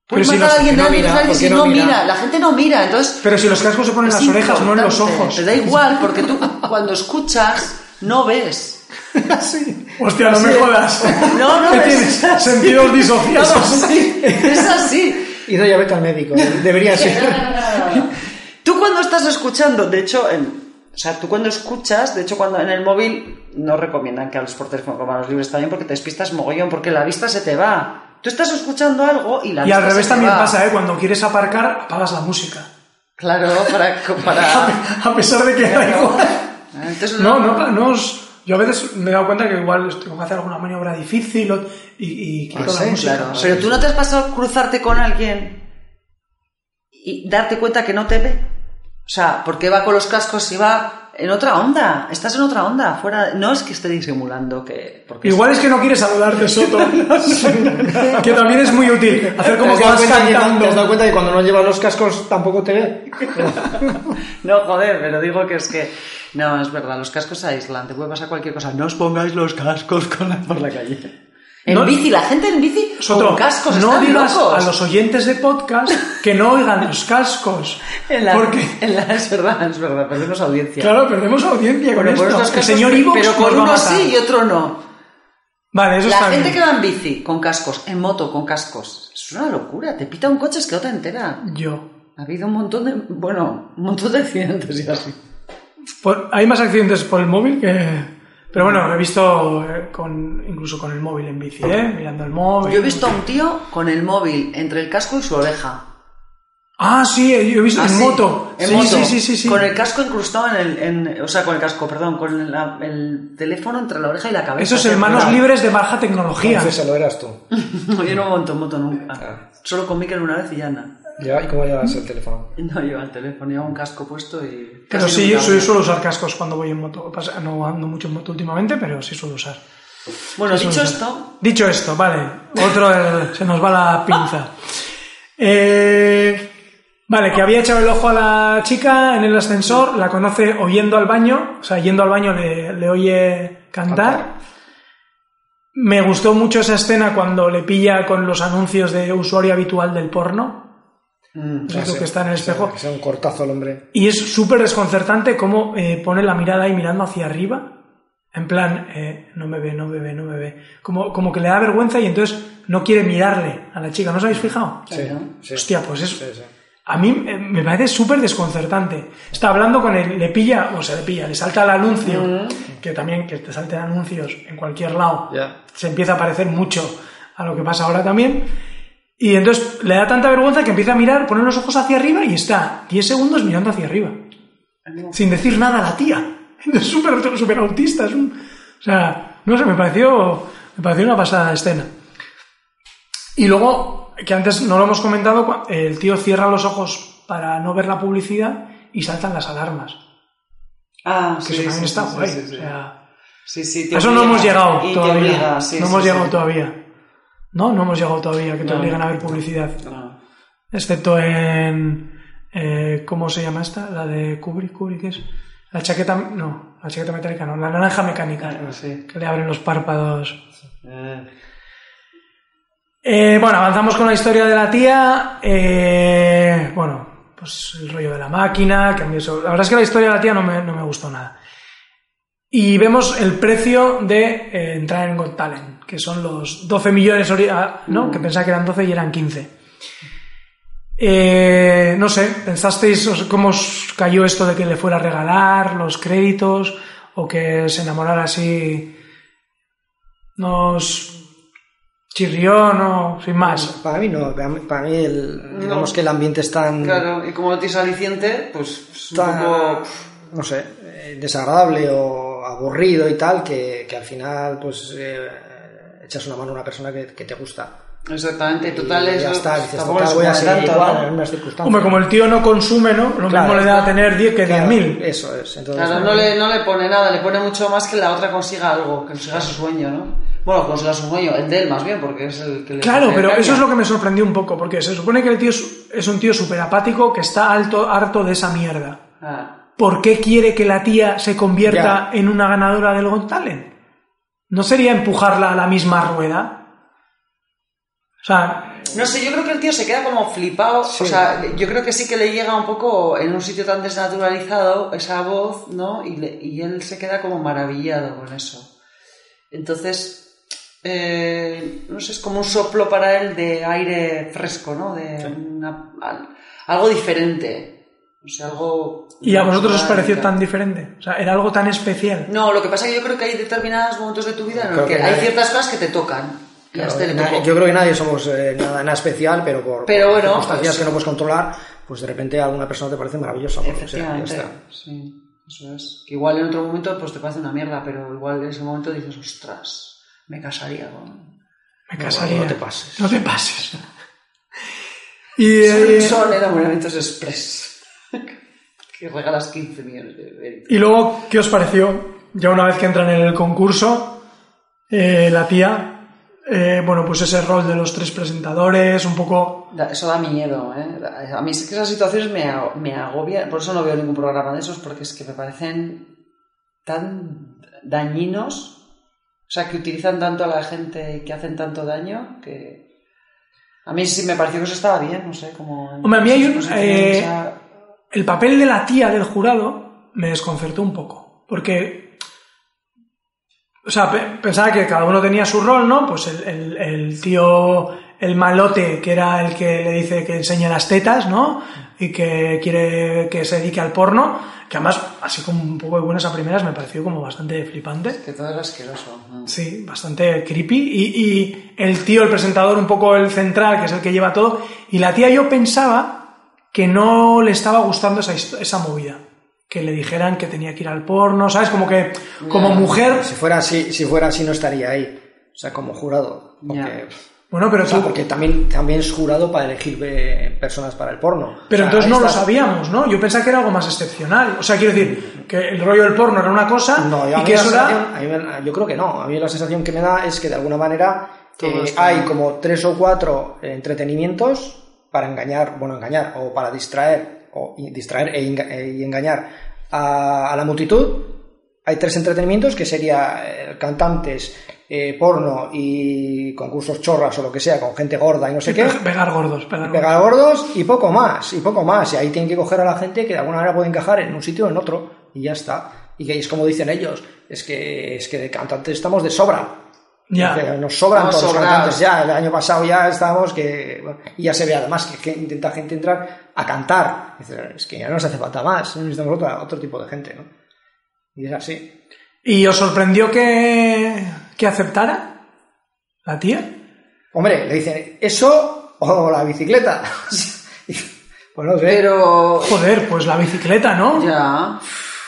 Puedes si matar los- a alguien no mira, alguien ¿por qué si no no mira? mira. La gente no mira, entonces. Pero si los cascos se ponen en las orejas, no en los ojos. Te da igual, porque tú cuando escuchas, no ves. Hostia, no me jodas. No, no, ¿Qué es tienes? así. Sentidos disociados. Sí, es así. Y no, ya vete al médico. Debería ser. Tú cuando estás escuchando, de hecho, en- o sea, tú cuando escuchas, de hecho, cuando en el móvil no recomiendan que hables por teléfono con manos libres también porque te despistas mogollón, porque la vista se te va. Tú estás escuchando algo y la Y al vista revés se te también pasa, ¿eh? Cuando quieres aparcar, apagas la música. Claro, para... para... A pesar de que da igual. Entonces, No, no, no os- Yo a veces me he dado cuenta que igual tengo que hacer alguna maniobra difícil y, y quito Ah, la sí, música. Claro, pero tú no te has pasado cruzarte con alguien y darte cuenta que no te ve. O sea, porque va con los cascos y va en otra onda. Estás en otra onda. Fuera. No es que esté disimulando que. Porque Igual es que no quieres saludarte, Soto. que también es muy útil. Hacer como ¿Te que vas que, cantando. te has dado cuenta que cuando no llevas los cascos tampoco te ve? No, joder, pero digo que es que. No, es verdad, los cascos aíslan, te puede pasar cualquier cosa. No os pongáis los cascos con la- por la calle. En No- bici, la gente en bici Soto, con cascos no están digas locos. a los oyentes de podcast que no oigan los cascos. En la- Porque, en la- es verdad, es verdad, perdemos audiencia. claro, perdemos audiencia con esto. estos El cascos, señor Ivo pero con uno sí y otro no. Vale, eso La está gente bien. que va en bici con cascos, en moto con cascos, es una locura. Te pita un coche es que te entera. Yo. Ha habido un montón de, bueno, un montón de accidentes y así. Por- hay más accidentes por el móvil que... Pero bueno, lo he visto eh, con, incluso con el móvil en bici, ¿eh? Mirando el móvil. Yo he visto a un tío con el móvil entre el casco y su oreja. Ah, sí, yo he visto en moto. En sí, moto. sí, sí, sí, sí. Con el casco incrustado en el, en- o sea, con el casco, perdón, con la- el teléfono entre la oreja y la cabeza. Eso es Qué en manos putada. libres de baja tecnología. Entonces se lo eras tú. Yo no monto en moto nunca. Solo con Mikel una vez y ya nada. Ya, ¿Y cómo llevas el teléfono? No lleva el teléfono, lleva un casco puesto y... Pero sí, yo suelo usar cascos cuando voy en moto. No ando mucho en moto últimamente, pero sí suelo usar. Bueno, Sí dicho usar. esto, Dicho esto, vale. Otro, eh, se nos va la pinza. Eh, vale, que había echado el ojo a la chica en el ascensor, la conoce oyendo al baño, o sea, yendo al baño le, le oye cantar. Me gustó mucho esa escena cuando le pilla con los anuncios de usuario habitual del porno. Mm, Es lo que está en el espejo. Que sea un cortazo el hombre. Y es súper desconcertante cómo eh, pone la mirada ahí mirando hacia arriba. En plan, eh, no me ve, no me ve, no me ve. Como, como que le da vergüenza y entonces no quiere mirarle a la chica. ¿No os habéis fijado? Sí, sí. Hostia, pues es... Sí, sí. A mí eh, me parece súper desconcertante. Está hablando con él, le pilla, o sea, le pilla, le salta el anuncio, que también que te salten anuncios en cualquier lado, Ya. se empieza a parecer mucho a lo que pasa ahora también. Y entonces le da tanta vergüenza que empieza a mirar, pone los ojos hacia arriba y está 10 segundos mirando hacia arriba. Sin decir nada a la tía. Es súper súper autista. Es un, o sea, no sé, me pareció, me pareció una pasada escena. Y luego, que antes no lo hemos comentado, el tío cierra los ojos para no ver la publicidad y saltan las alarmas. Ah, Que sí, eso también sí, está sí, guay. sí, sí. O sea, Sí, sí, te a eso no hemos llegado todavía. obliga, no hemos llegado todavía. No, no hemos llegado todavía, que te No. obligan a ver publicidad. No. Excepto en. eh, ¿Cómo se llama esta? La de Kubrick, Kubrick es. La chaqueta. No, la chaqueta metálica no, la naranja mecánica. Ah, sí. Que le abren los párpados. Eh, Eh, bueno, avanzamos con la historia de la tía. Eh, bueno, pues el rollo de la máquina. mí eso- la verdad es que la historia de la tía no me, no me gustó nada. Y vemos el precio de entrar en Got Talent, que son los 12 millones, ah, ¿no? Que pensaba que eran 12 y eran 15. Eh, no sé, ¿pensasteis cómo os cayó esto de que le fuera a regalar los créditos o que se enamorara así? Nos chirrió, no, sin más. Para mí no, para mí, el, digamos que el ambiente es tan, Claro, y como no tienes aliciente, pues es un tan, poco... no sé, eh, desagradable o aburrido y tal, que, que al final, pues, eh, echas una mano a una persona que, que te gusta. Exactamente, Y total es ya está, dices, total, voy a seguir tanto, igual ¿no? en unas circunstancias. Hombre, como el tío no consume, ¿no? Lo Claro, mismo le da está. tener 10 que Claro, 10.000. Eso es. Entonces, Claro, no le, no le pone nada, le pone mucho más que la otra consiga algo, que consiga su sueño, ¿no? Bueno, consiga su sueño, el de él más bien, porque es el que le Claro, pero eso es lo que me sorprendió un poco, porque se supone que el tío es, es un tío súper apático que está alto, harto de esa mierda. Ah, ¿Por qué quiere que la tía se convierta Ya. en una ganadora del Got Talent? ¿No sería empujarla a la misma rueda? O sea, No sé, yo creo que el tío se queda como flipado. O sea, yo creo que sí que le llega un poco en un sitio tan desnaturalizado esa voz, ¿no? Y, le- y él se queda como maravillado con eso. Entonces, eh, no sé, es como un soplo para él de aire fresco, ¿no? De una- algo diferente. O sea, algo. ¿y a vosotros os pareció tan diferente? O sea, era algo tan especial. No, lo que pasa es que yo creo que hay determinados momentos de tu vida en los que, que hay nadie- ciertas cosas que te tocan. Claro, este yo creo que nadie somos eh, nada, nada especial, pero por, Pero por bueno, circunstancias pues- que no puedes controlar, pues de repente a alguna persona te parece maravillosa. sea, ya Efectivamente, está. sí, eso es. Que igual en otro momento pues te parece una mierda, pero igual en ese momento dices, ostras, me casaría con... Me casaría. no te pases. No te pases. Y, eh, Son enamoramientos express. que regalas 15 millones de méritos. y luego, ¿qué os pareció? Ya una vez que entran en el concurso, eh, la tía, eh, bueno, pues ese rol de los tres presentadores, un poco... Eso da miedo, ¿eh? A mí es que esas situaciones me, me agobian, por eso no veo ningún programa de esos, porque es que me parecen tan dañinos, o sea, que utilizan tanto a la gente y que hacen tanto daño, que a mí sí me pareció que eso estaba bien, no sé, como... Hombre, a mí hay un- eh, o sea, El papel de la tía del jurado me desconcertó un poco, porque... O sea, pe- pensaba que cada uno tenía su rol, ¿no? Pues el, el- el tío, el malote, que era el que le dice que enseñe las tetas, ¿no? Y que quiere que se dedique al porno, que además, así como un poco de buenas a primeras, me pareció como bastante flipante. Que todo era asqueroso. ¿no? Sí, bastante creepy. Y, y el tío, el presentador, un poco el central, que es el que lleva todo. Y la tía, yo pensaba que no le estaba gustando esa, esa movida. Que le dijeran que tenía que ir al porno, ¿sabes? Como que, como mujer. Si fuera así, si fuera así no estaría ahí. O sea, como jurado. Porque. Bueno, pero o sea, tú. porque también, también es jurado para elegir eh, personas para el porno. Pero O sea, entonces no lo sabíamos, ¿no? Yo pensaba que era algo más excepcional. O sea, quiero decir, que el rollo del porno era una cosa No, yo, a y mí que la eso sensación- era. a mí me- yo creo que no. A mí la sensación que me da es que de alguna manera eh, hay como tres o cuatro entretenimientos para engañar, bueno, engañar o para distraer o y distraer e enga- e- y engañar a, a la multitud. Hay tres entretenimientos que sería eh, cantantes, eh, porno y concursos chorras o lo que sea con gente gorda y no sé qué. Pe- Pegar gordos, pegar gordos. Pegar gordos y poco más, y poco más. Y ahí tienen que coger a la gente que de alguna manera puede encajar en un sitio o en otro, y ya está. Y que es como dicen ellos, es que, es que de cantantes estamos de sobra. Ya. Que nos sobran Estamos todos los cantantes ya. El año pasado ya estábamos que. bueno, y ya se ve además que, que intenta gente entrar a cantar. Es que ya no nos hace falta más, necesitamos otro, otro tipo de gente, ¿no? Y es así. ¿Y os sorprendió que, que aceptara la tía? Hombre, le dicen, ¿eso o la bicicleta? pues no sé. Pero... Joder, pues la bicicleta, ¿no? Ya...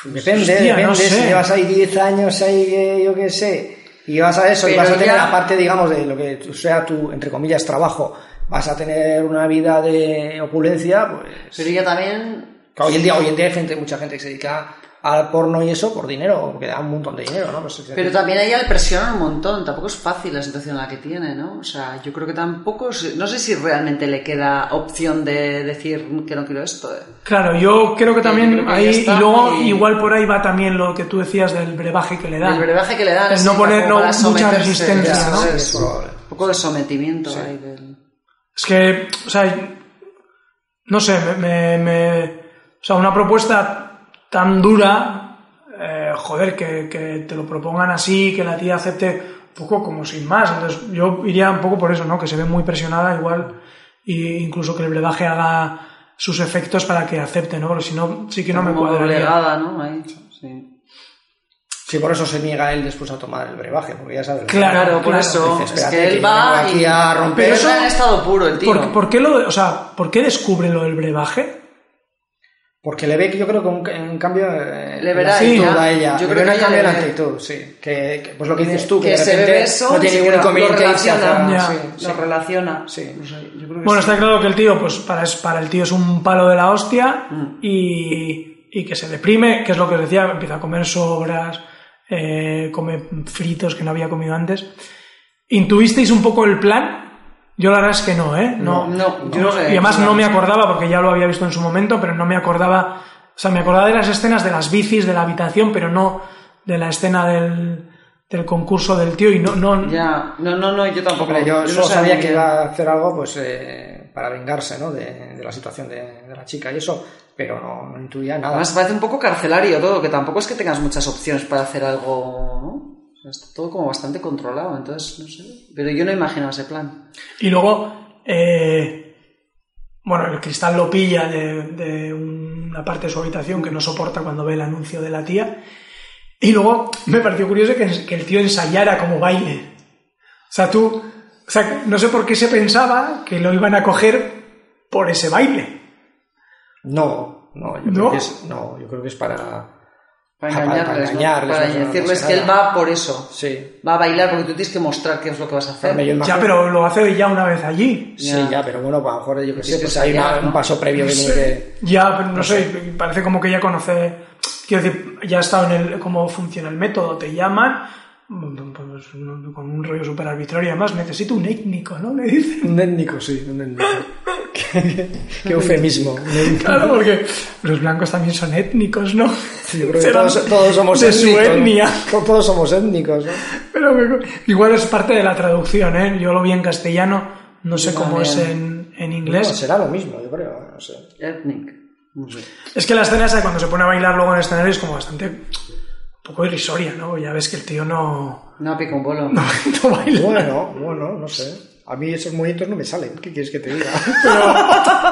Depende, Hostia, depende. no sé. Si llevas ahí 10 años, ahí, que yo qué sé, y vas a eso, y vas a tener, ya- aparte, digamos, de lo que sea tu, entre comillas, trabajo, vas a tener una vida de opulencia, pues. Pero ella también... que hoy en día, hoy en día hay gente, mucha gente que se dedica al porno y eso por dinero, porque da un montón de dinero, ¿no? Pues, Pero también a ella le presionan un montón, tampoco es fácil la situación en la que tiene, ¿no? O sea, yo creo que tampoco, es- no sé si realmente le queda opción de decir que no quiero esto. ¿eh? Claro, yo creo que también creo que ahí, y luego y- igual por ahí va también lo que tú decías del brebaje que le dan. El brebaje que le dan El sí, no poner no, mucha resistencia, ya, ¿no? es es probable. Un poco de sometimiento ahí del... Es que, o sea, no sé, me, me- me- o sea, una propuesta tan dura, eh, joder, que, que te lo propongan así, que la tía acepte un poco como sin más. Entonces, yo iría un poco por eso, ¿no? Que se ve muy presionada igual, e incluso que el brebaje haga sus efectos para que acepte, ¿no? Porque si no, sí que no me como cuadraría. doblegada, ¿no? Ahí, sí. Sí, por eso se niega él después a tomar el brebaje, porque ya sabes. Claro, Claro, por eso. Dice, es que él que va aquí y... a romper. Pero eso en estado puro, el tío. ¿Por, por qué lo, o sea, ¿por qué descubre lo del brebaje? Porque le ve que yo creo que un, en cambio eh, Le verá la actitud ella. a ella. Yo Le creo que un cambio en actitud, sí. Que, que, pues lo que dices tú, que, que de se repente ve eso, no tiene ningún lo inconveniente y se relaciona, Ya. sí, lo sí. relaciona. Sí. No sé, yo creo que Bueno, sí. está claro que el tío, pues para, es- para el tío es un palo de la hostia Mm. y, y que se deprime, que es lo que os decía, empieza a comer sobras, eh, come fritos que no había comido antes. ¿Intuisteis un poco el plan? Yo la verdad es que no, ¿eh? No, No, yo no sé. y además no me acordaba, porque ya lo había visto en su momento, pero no me acordaba, o sea, me acordaba de las escenas de las bicis, de la habitación, pero no de la escena del, del concurso del tío y no, no, Ya, no, no, no, yo tampoco. Yo no solo sabía que iba a hacer algo pues eh, para vengarse ¿no? de, de la situación de, de la chica y eso, pero no, no intuía nada. Además parece un poco carcelario todo, que tampoco es que tengas muchas opciones para hacer algo, ¿no? Está todo como bastante controlado, entonces, no sé. Pero yo no imaginaba ese plan. Y luego, eh, bueno, el cristal lo pilla de, de una parte de su habitación que no soporta cuando ve el anuncio de la tía. Y luego me pareció curioso que, que el tío ensayara como baile. O sea, tú, o sea, no sé por qué se pensaba que lo iban a coger por ese baile. No, no, yo, ¿No? Creo que es, no, yo creo que es para... Para engañarles, para ¿no? engañarles, Para no sé, no decirles sé que él va por eso. Sí. Va a bailar porque tú tienes que mostrar qué es lo que vas a hacer. Ya, pero lo hace ya una vez allí. Sí, Ya. ya, pero bueno, pues a lo mejor yo que sé, pues hay una- ¿no? un paso previo tiene que... Ya, pero no, sé, parece como que ya conoce, quiero decir, ya ha estado en el, cómo funciona el método, te llaman, pues, con un rollo súper arbitrario, además necesito un étnico, ¿no? Le dicen. Un étnico, sí, un étnico. qué, qué eufemismo. Claro, porque los blancos también son étnicos, ¿no? Yo creo que todos, todos somos de su étnicos. etnia. To- Todos somos étnicos, ¿no? Pero me- igual es parte de la traducción, ¿eh? Yo lo vi en castellano, no sé Yo cómo es en, en No, inglés. será lo mismo, yo creo, no sé. Ethnic. No sé. Es que la escena esa cuando se pone a bailar luego en el escenario es como bastante, poco irrisoria, ¿no? Ya ves que el tío no, No, pica un bolo. no, no baila. Bueno, bueno, no sé. A mí esos movimientos no me salen. ¿Qué quieres que te diga? Pero,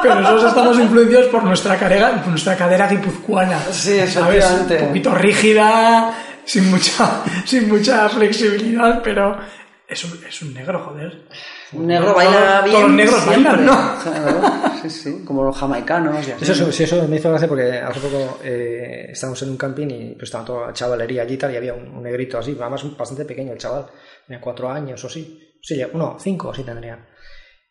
pero nosotros estamos influenciados por nuestra cadera, por nuestra cadera guipuzcoana. Sí, ¿sabes? efectivamente. Un poquito rígida, sin mucha, sin mucha flexibilidad, pero es un, es un negro, joder. Un negro Todos- baila todos bien. los negros siempre. bailan, ¿no? Claro, sí, sí, como los jamaicanos y así. Eso, sí, eso me hizo gracia porque hace poco eh, estábamos en un camping y pues estaba toda la chavalería allí y tal y había un, un negrito así, además bastante pequeño el chaval, tenía cuatro años o sí, sí, no, cinco así tendría.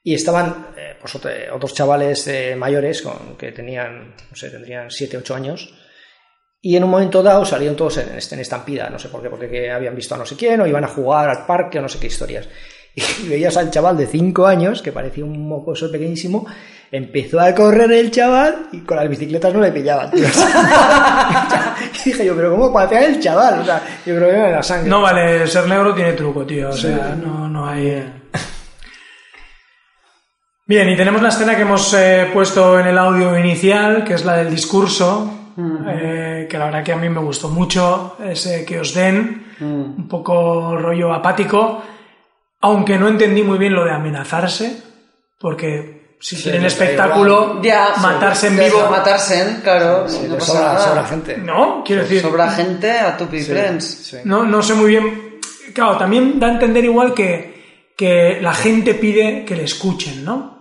Y estaban eh, pues, otro- otros chavales eh, mayores con, que tenían, no sé, tendrían siete, ocho años y en un momento dado salieron todos en, en estampida, no sé por qué, porque que habían visto a no sé quién o iban a jugar al parque o no sé qué historias. Y veías al chaval de 5 años, que parecía un mocoso pequeñísimo, empezó a correr el chaval y con las bicicletas no le pillaban, tío. y dije yo, pero ¿cómo patea el chaval? O sea, yo creo que era la sangre. No vale, ser negro tiene truco, tío. O sea, no, no hay. Bien, y tenemos la escena que hemos eh, puesto en el audio inicial, que es la del discurso, eh, que la verdad que a mí me gustó mucho, ese que os den, un poco rollo apático, aunque no entendí muy bien lo de amenazarse, porque si quieren les da espectáculo, Ya, matarse en vivo, Matarse, claro. Sí, no le pasa sobra, nada. sobra gente. ¿no? Quiero decir, Sobra gente a tu friends. Sí. No, no sé muy bien. Claro, también da a entender igual que, que la gente pide que le escuchen, ¿no?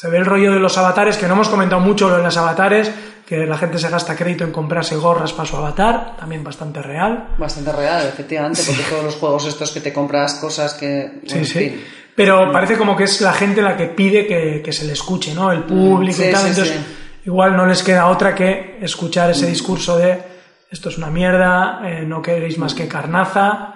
Se ve el rollo de los avatares, que no hemos comentado mucho lo de los avatares, que la gente se gasta crédito en comprarse gorras para su avatar, también bastante real. Bastante real, efectivamente, porque todos los juegos estos que te compras cosas que... Sí, en sí. fin. Pero parece como que es la gente la que pide que, que se le escuche, ¿no? El público Sí, y tal. sí, Entonces, sí. igual no les queda otra que escuchar ese discurso de esto es una mierda, eh, no queréis más que carnaza.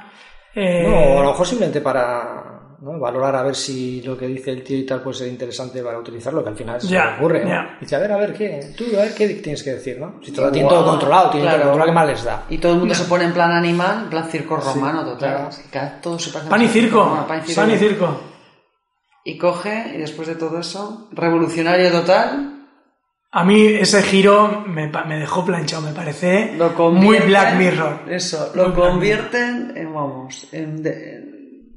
eh, No, a lo mejor simplemente para ¿no? valorar a ver si lo que dice el tío y tal puede ser interesante para utilizarlo, que al final se le ocurre. ¿no? ya. Dice, a ver, a ver, ¿qué? Tú, a ver, ¿qué tienes que decir, no? Si todo, tienen todo controlado, tienen Claro. todo controlado, ¿qué más les da? Y todo el mundo se pone en plan animal, en plan circo romano, total. claro. Es que cada- todo se parece Pan y circo romano, pan y circo. pan y circo. Y coge, y después de todo eso, revolucionario total, A mí ese giro me, me dejó planchado, me parece lo muy. Black Mirror. Eso, lo convierten en, vamos, en de,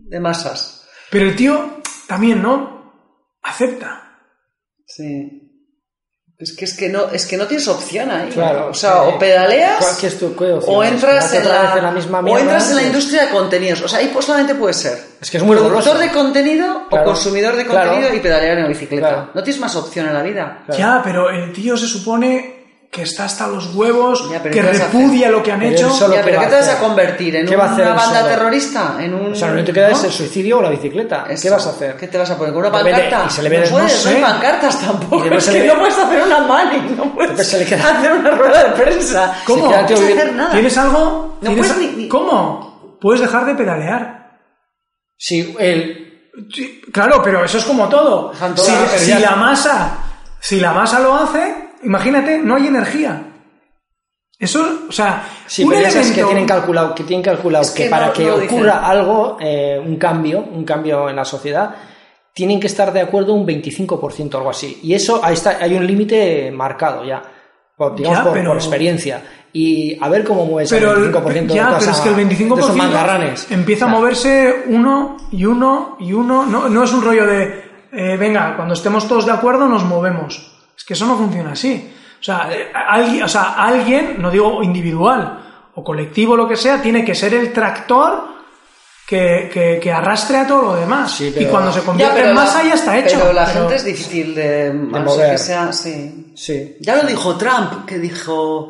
de masas. Pero el tío también, ¿no? Acepta. Sí. Es que, es que no, es que no tienes opción ahí. Claro, O sea, o pedaleas ¿Cuál- qué es tu- qué opción o entras, ¿Quedarte en la, vez en la misma o mierda? entras en la industria de contenidos. O sea, ahí pues solamente puede ser Es que es muy productor doloroso. de contenido Claro. o consumidor de Claro. contenido y pedalear en la bicicleta. Claro. No tienes más opción en la vida. Claro. Ya, pero el tío se supone que está hasta los huevos, Ya, que ¿qué vas a repudia lo que han Pero hecho. él solo- Ya, ¿qué pero ¿qué te vas a convertir? ¿En ¿Qué va a hacer una banda solo? terrorista? ¿En un... O sea, único que queda ¿no? el suicidio o la bicicleta. ¿Qué vas a hacer? ¿Qué te vas a poner? ¿Con una pancarta? y se le ve- no no puedes, no hay pancartas tampoco. Es se que le- no puedes hacer una mani, no puedes se le queda- hacer una rueda de prensa. ¿Cómo? No puedes hacer nada. ¿Tienes algo? No ¿Tienes puedes a- ni- ni- ¿Cómo? Puedes dejar de pedalear. Sí, el, Sí, claro, pero eso es como todo. Si, la masa, si la masa lo hace, imagínate, no hay energía. Eso, o sea, Sí, un pero ya sabes que elemento- tienen calculado que tienen calculado Es que, que para no- que no dicen. ocurra algo, eh, un cambio, un cambio en la sociedad, tienen que estar de acuerdo un 25% o algo así. Y eso ahí está, hay un límite marcado ya, por, digamos Ya, por, pero- por experiencia. Y a ver cómo mueves pero el el, 25% de ya, toda pero es que el 25% de esos mangarranes. empieza a moverse uno y uno y uno. No, no es un rollo de, eh, venga, cuando estemos todos de acuerdo nos movemos. Es que eso no funciona así. O sea, eh, alguien, o sea, alguien, no digo individual o colectivo, lo que sea, tiene que ser el tractor que, que- que arrastre a todo lo demás. Sí, y pero- cuando se convierte en la- masa ya está hecho. Pero la Pero- gente es difícil de, a no ser mover. que sea, sí. Sí. Ya lo dijo Trump, que dijo,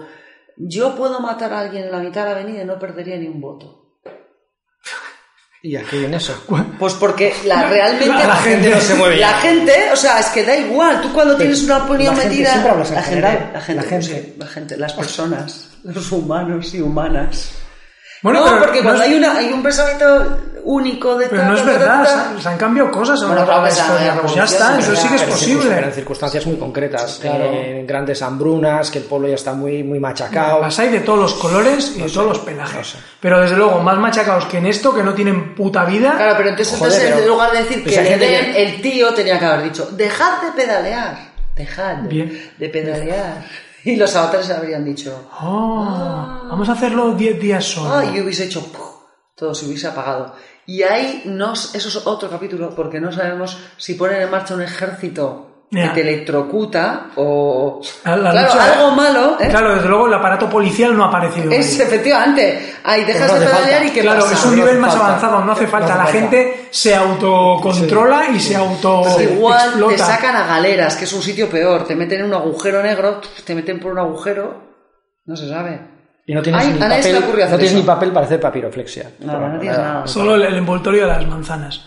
yo puedo matar a alguien en la mitad de la avenida y no perdería ni un voto. ¿Y aquí en eso? Pues porque la realmente La- la gente no se mueve La gente, o sea, es que da igual. Tú cuando tienes una opinión metida, la la gente, La gente. la gente, las personas, los humanos y humanas. Bueno, no, pero porque no cuando es- hay una hay un pensamiento único de Pero no es ta, verdad, ta, se, ta. han- se han cambiado cosas a lo Bueno, largo de la historia. Pues ya está, ya, sí que es posible. en circunstancias muy concretas, Claro. eh, en grandes hambrunas, que el pueblo ya está muy, muy machacado. Las hay de todos los colores y de todos los pelajes. Pero desde luego, más machacados que en esto, que no tienen puta vida. Claro, pero entonces, Joder, entonces, pero- en lugar de decir pues que hay le gente den, que- el tío tenía que haber dicho, dejad de pedalear, dejad Bien. de pedalear. Y los avatares habrían dicho, Oh, vamos a hacerlo 10 días solo. ah, y hubiese hecho, todo se hubiese apagado. Y ahí nos, eso es otro capítulo, porque no sabemos si ponen en marcha un ejército Que te electrocuta o... La- la claro, lucha- algo malo, ¿eh? Claro, desde luego el aparato policial no ha aparecido. ahí. Es efectivamente, ahí dejas Pues no de pedalear y qué Claro, pasa. es un No nivel más falta. avanzado, no hace falta. hace La falta. gente se autocontrola y se auto Pues igual te sacan a galeras, que es un sitio peor. Te meten en un agujero negro, te meten por un agujero, no se sabe. Y no tienes, Ay, ni, papel, no tienes ni papel para hacer papiroflexia. Nada, no tienes nada. Solo el, el envoltorio de las manzanas.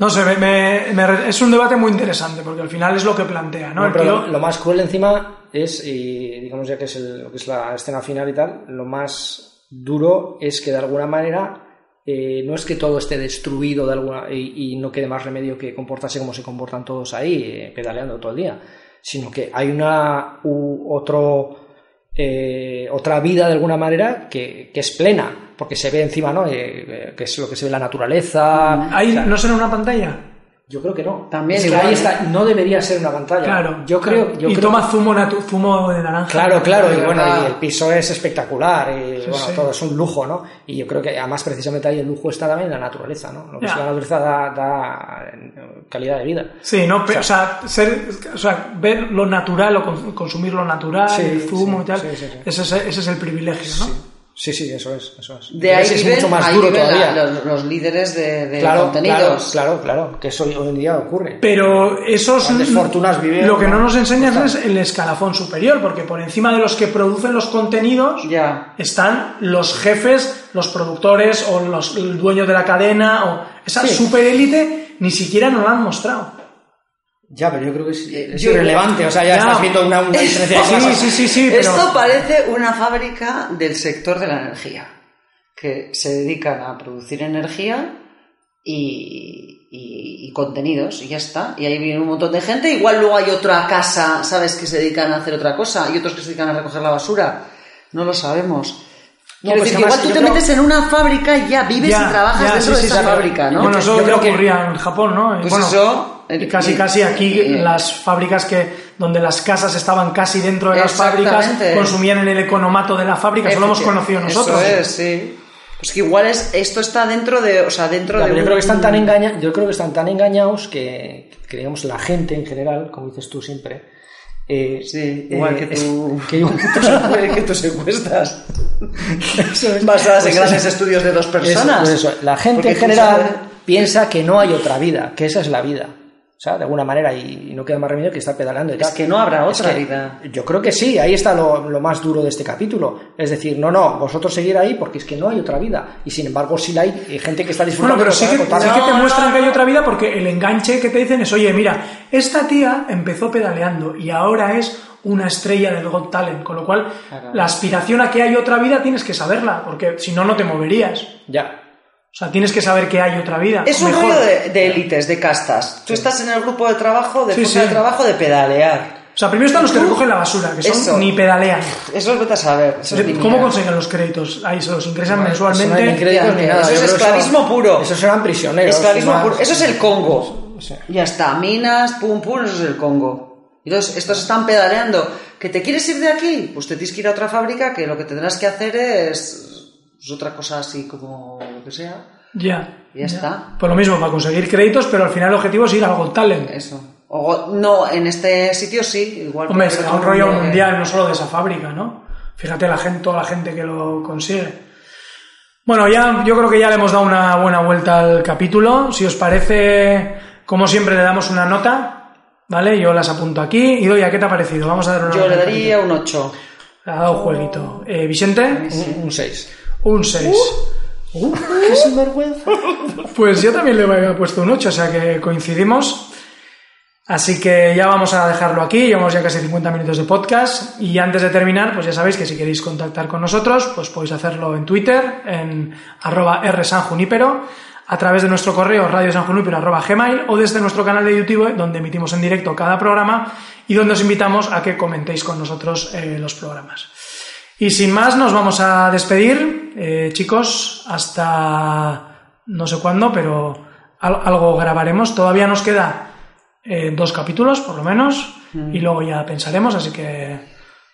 No sé, me- me- me- es un debate muy interesante porque al final es lo que plantea, ¿no? Pero tío- lo, lo más cruel encima es, y digamos ya que es el- lo que es la escena final y tal, lo más duro es que de alguna manera eh, no es que todo esté destruido de alguna y, y no quede más remedio que comportarse como se comportan todos ahí, eh, pedaleando todo el día, sino que hay una u- otro eh, otra vida de alguna manera que, que es plena, porque se ve encima, ¿no? Eh, eh, que es lo que se ve en la naturaleza. Ahí O sea, no será una pantalla. Yo creo que no. También Es que igual, ahí está, no debería ser una pantalla. Claro. Yo creo, yo y creo toma zumo, natu- zumo de naranja. Claro, claro, y bueno, y el piso es espectacular, y bueno, sí. todo es un lujo, ¿no? Y yo creo que además precisamente ahí el lujo está también en la naturaleza, ¿no? Lo que es la naturaleza da, da, calidad de vida. Sí, no, o sea, ser, o sea, ver lo natural o con- consumir lo natural, Sí, el zumo y tal. Ese, es, ese es el privilegio, ¿no? Sí, sí, eso es, eso es. De ahí es viven, mucho más ahí duro la- todavía. los, los líderes de, de claro, contenidos. claro, claro, claro, que eso hoy en día ocurre. Pero esos Grandes fortunas viven, lo que no ¿no? nos enseñan es el escalafón superior, porque por encima de los que producen los contenidos Ya. están los jefes, los productores o los el dueño de la cadena o esa Sí. superélite ni siquiera nos la han mostrado. Ya, pero yo creo que es, es yo- irrelevante, o sea, ya, Ya. estás viendo una, una diferencia de Sí, sí, sí, pero Esto parece una fábrica del sector de la energía, que se dedican a producir energía y, y- y contenidos, y ya está. Y ahí viene un montón de gente. Igual luego hay otra casa, ¿sabes?, que se dedican a hacer otra cosa, y otros que se dedican a recoger la basura. No lo sabemos. No, pues decir que igual tú te creo- metes en una fábrica y ya vives Ya, y trabajas ya, dentro sí, de sí, esa sí. fábrica, ¿no? Bueno, eso Yo creo que- ocurría en Japón, ¿no? Pues bueno, eso, y eh, casi casi aquí eh, las fábricas que donde las casas estaban casi dentro de las fábricas consumían en el economato de la fábrica, eso lo hemos conocido nosotros. Eso es, sí. Pues que igual es, esto está dentro de, o sea, dentro Ya, de pero yo un- creo que están tan engaña, yo creo que están tan engañados que, que digamos la gente en general, como dices tú siempre, eh, Sí, igual eh, que tú, que que tus encuestas Eso es. basadas en Pues grandes estudios de dos eso, personas. pues eso. La gente Porque en general sabes- piensa que no hay otra vida, que esa es la vida. O sea, de alguna manera, y, no queda más remedio que estar pedaleando. Y es que no habrá otra vida. Yo creo que sí, ahí está lo, más duro de este capítulo. Es decir, no, no, vosotros seguir ahí porque es que no hay otra vida. Y sin embargo, sí la hay, gente que está disfrutando. Bueno, pero sí que, te muestran que hay otra vida porque el enganche que te dicen es, oye, mira, esta tía empezó pedaleando y ahora es una estrella del Got Talent, con lo cual la aspiración a que hay otra vida tienes que saberla, porque si no, no te moverías. Ya. O sea, tienes que saber que hay otra vida. Es un rollo de, élites, de castas. Tú estás en el grupo de trabajo, de sí, de trabajo de pedalear. O sea, primero están los que recogen la basura, que son ni pedalean. Eso es vete a saber. ¿Cómo consiguen los créditos? Ahí se los ingresan mensualmente. Eso, es esclavismo puro. Esos serán prisioneros. Esclavismo puro. Eso es el Congo. Ya está. Minas, pum, pum, eso es el Congo. Entonces, estos están pedaleando. ¿Que te quieres ir de aquí? Pues te tienes que ir a otra fábrica que lo que tendrás que hacer es pues otra cosa así como lo que sea. Ya. Y ya, está. Pues lo mismo, para conseguir créditos, pero al final el objetivo es ir al Got Talent. Eso. O, no, en este sitio sí, igual. Hombre, será un rollo mundial, no solo de esa fábrica, ¿no? Fíjate la gente, toda la gente que lo consigue. Bueno, ya yo creo que ya le hemos dado una buena vuelta al capítulo. Si os parece, como siempre, le damos una nota, ¿vale? Yo las apunto aquí. Y doy, ¿a qué te ha parecido? Vamos a dar una Yo le daría un 8. Ha dado jueguito. Eh, ¿Vicente? Un 6. Un 6. Uh, ¡Qué sinvergüenza! Pues yo también le había puesto un 8, o sea que coincidimos. Así que ya vamos a dejarlo aquí, llevamos ya casi 50 minutos de podcast y antes de terminar, pues ya sabéis que si queréis contactar con nosotros, pues podéis hacerlo en Twitter, en arroba rsanjunipero, a través de nuestro correo radiosanjunipero arroba gmail o desde nuestro canal de YouTube donde emitimos en directo cada programa y donde os invitamos a que comentéis con nosotros eh, los programas. Y sin más, nos vamos a despedir, eh, chicos, hasta no sé cuándo, pero algo grabaremos. Todavía nos queda eh, dos capítulos, por lo menos, y luego ya pensaremos, así que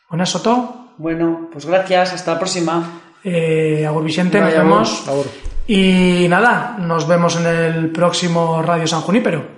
con eso todo. Bueno, pues gracias, hasta la próxima. Eh, Agur Vicente, nos vemos. Y nada, nos vemos en el próximo Radio San Junípero.